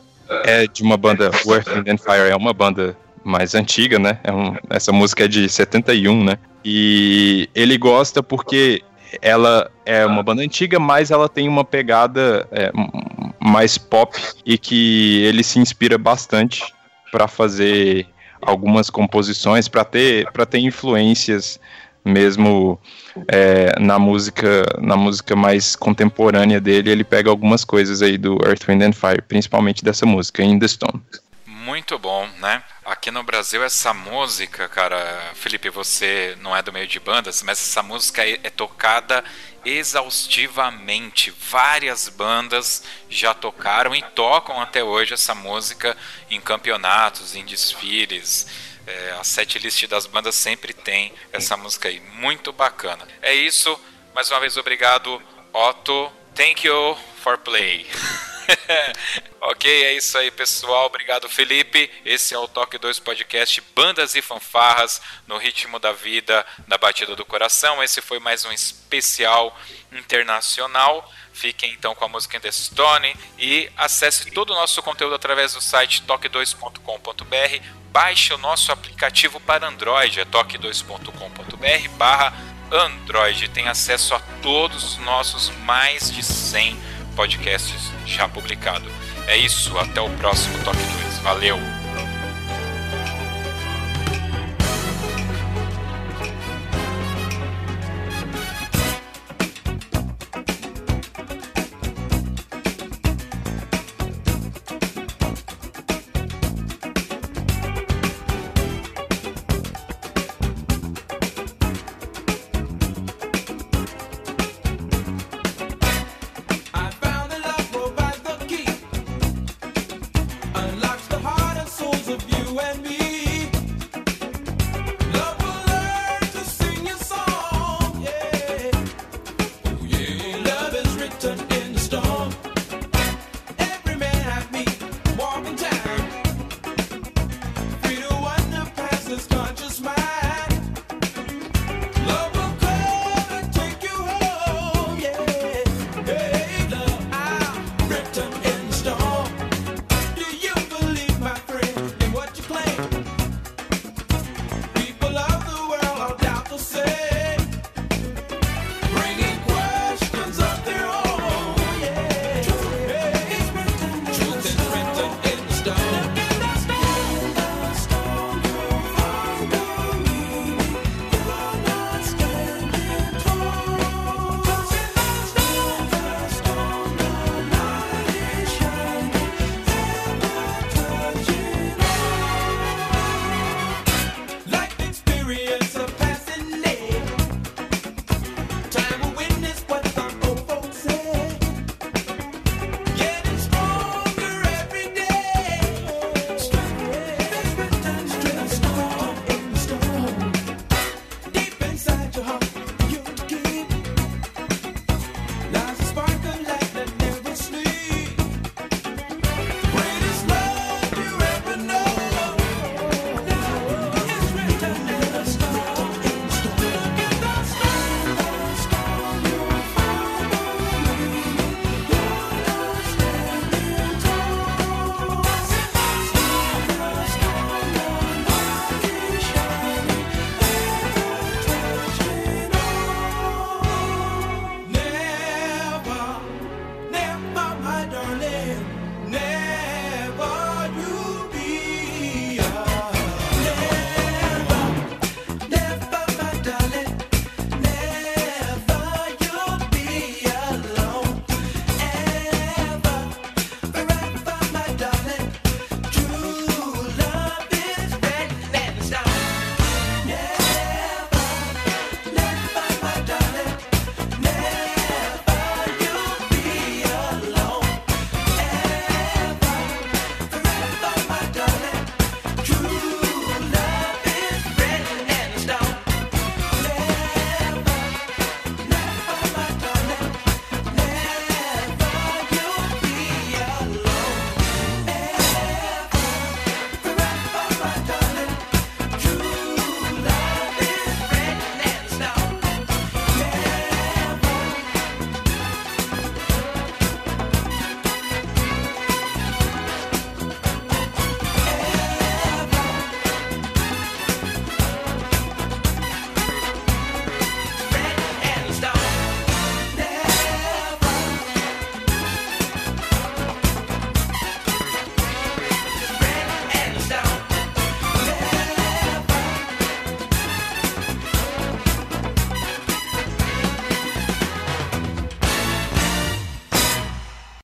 é de uma banda, Earth, Wind and Fire é uma banda mais antiga, né? É um, essa música é de 71, né? E ele gosta porque ela é uma banda antiga, mas ela tem uma pegada é, mais pop e que ele se inspira bastante para fazer algumas composições, para ter, ter influências mesmo é, na música na música mais contemporânea dele, ele pega algumas coisas aí do Earth, Wind and Fire, principalmente dessa música, In the Stone. Muito bom, né? Aqui no Brasil, essa música, cara, Felipe, você não é do meio de bandas, mas essa música é, é tocada exaustivamente. Várias bandas já tocaram e tocam até hoje essa música em campeonatos, em desfiles. É, a setlist das bandas sempre tem essa música aí. Muito bacana. É isso. Mais uma vez, obrigado, Otto. Thank you for play. ok, é isso aí, pessoal. Obrigado, Felipe. Esse é o Toque 2 Podcast Bandas e Fanfarras no ritmo da vida, na batida do coração. Esse foi mais um especial internacional. Fiquem então com a música The Stone e acesse todo o nosso conteúdo através do site toque2.com.br. Baixe o nosso aplicativo para Android, é toque2.com.br barra Android. Tem acesso a todos os nossos mais de 100 podcasts já publicados. É isso, até o próximo Toque 2. Valeu!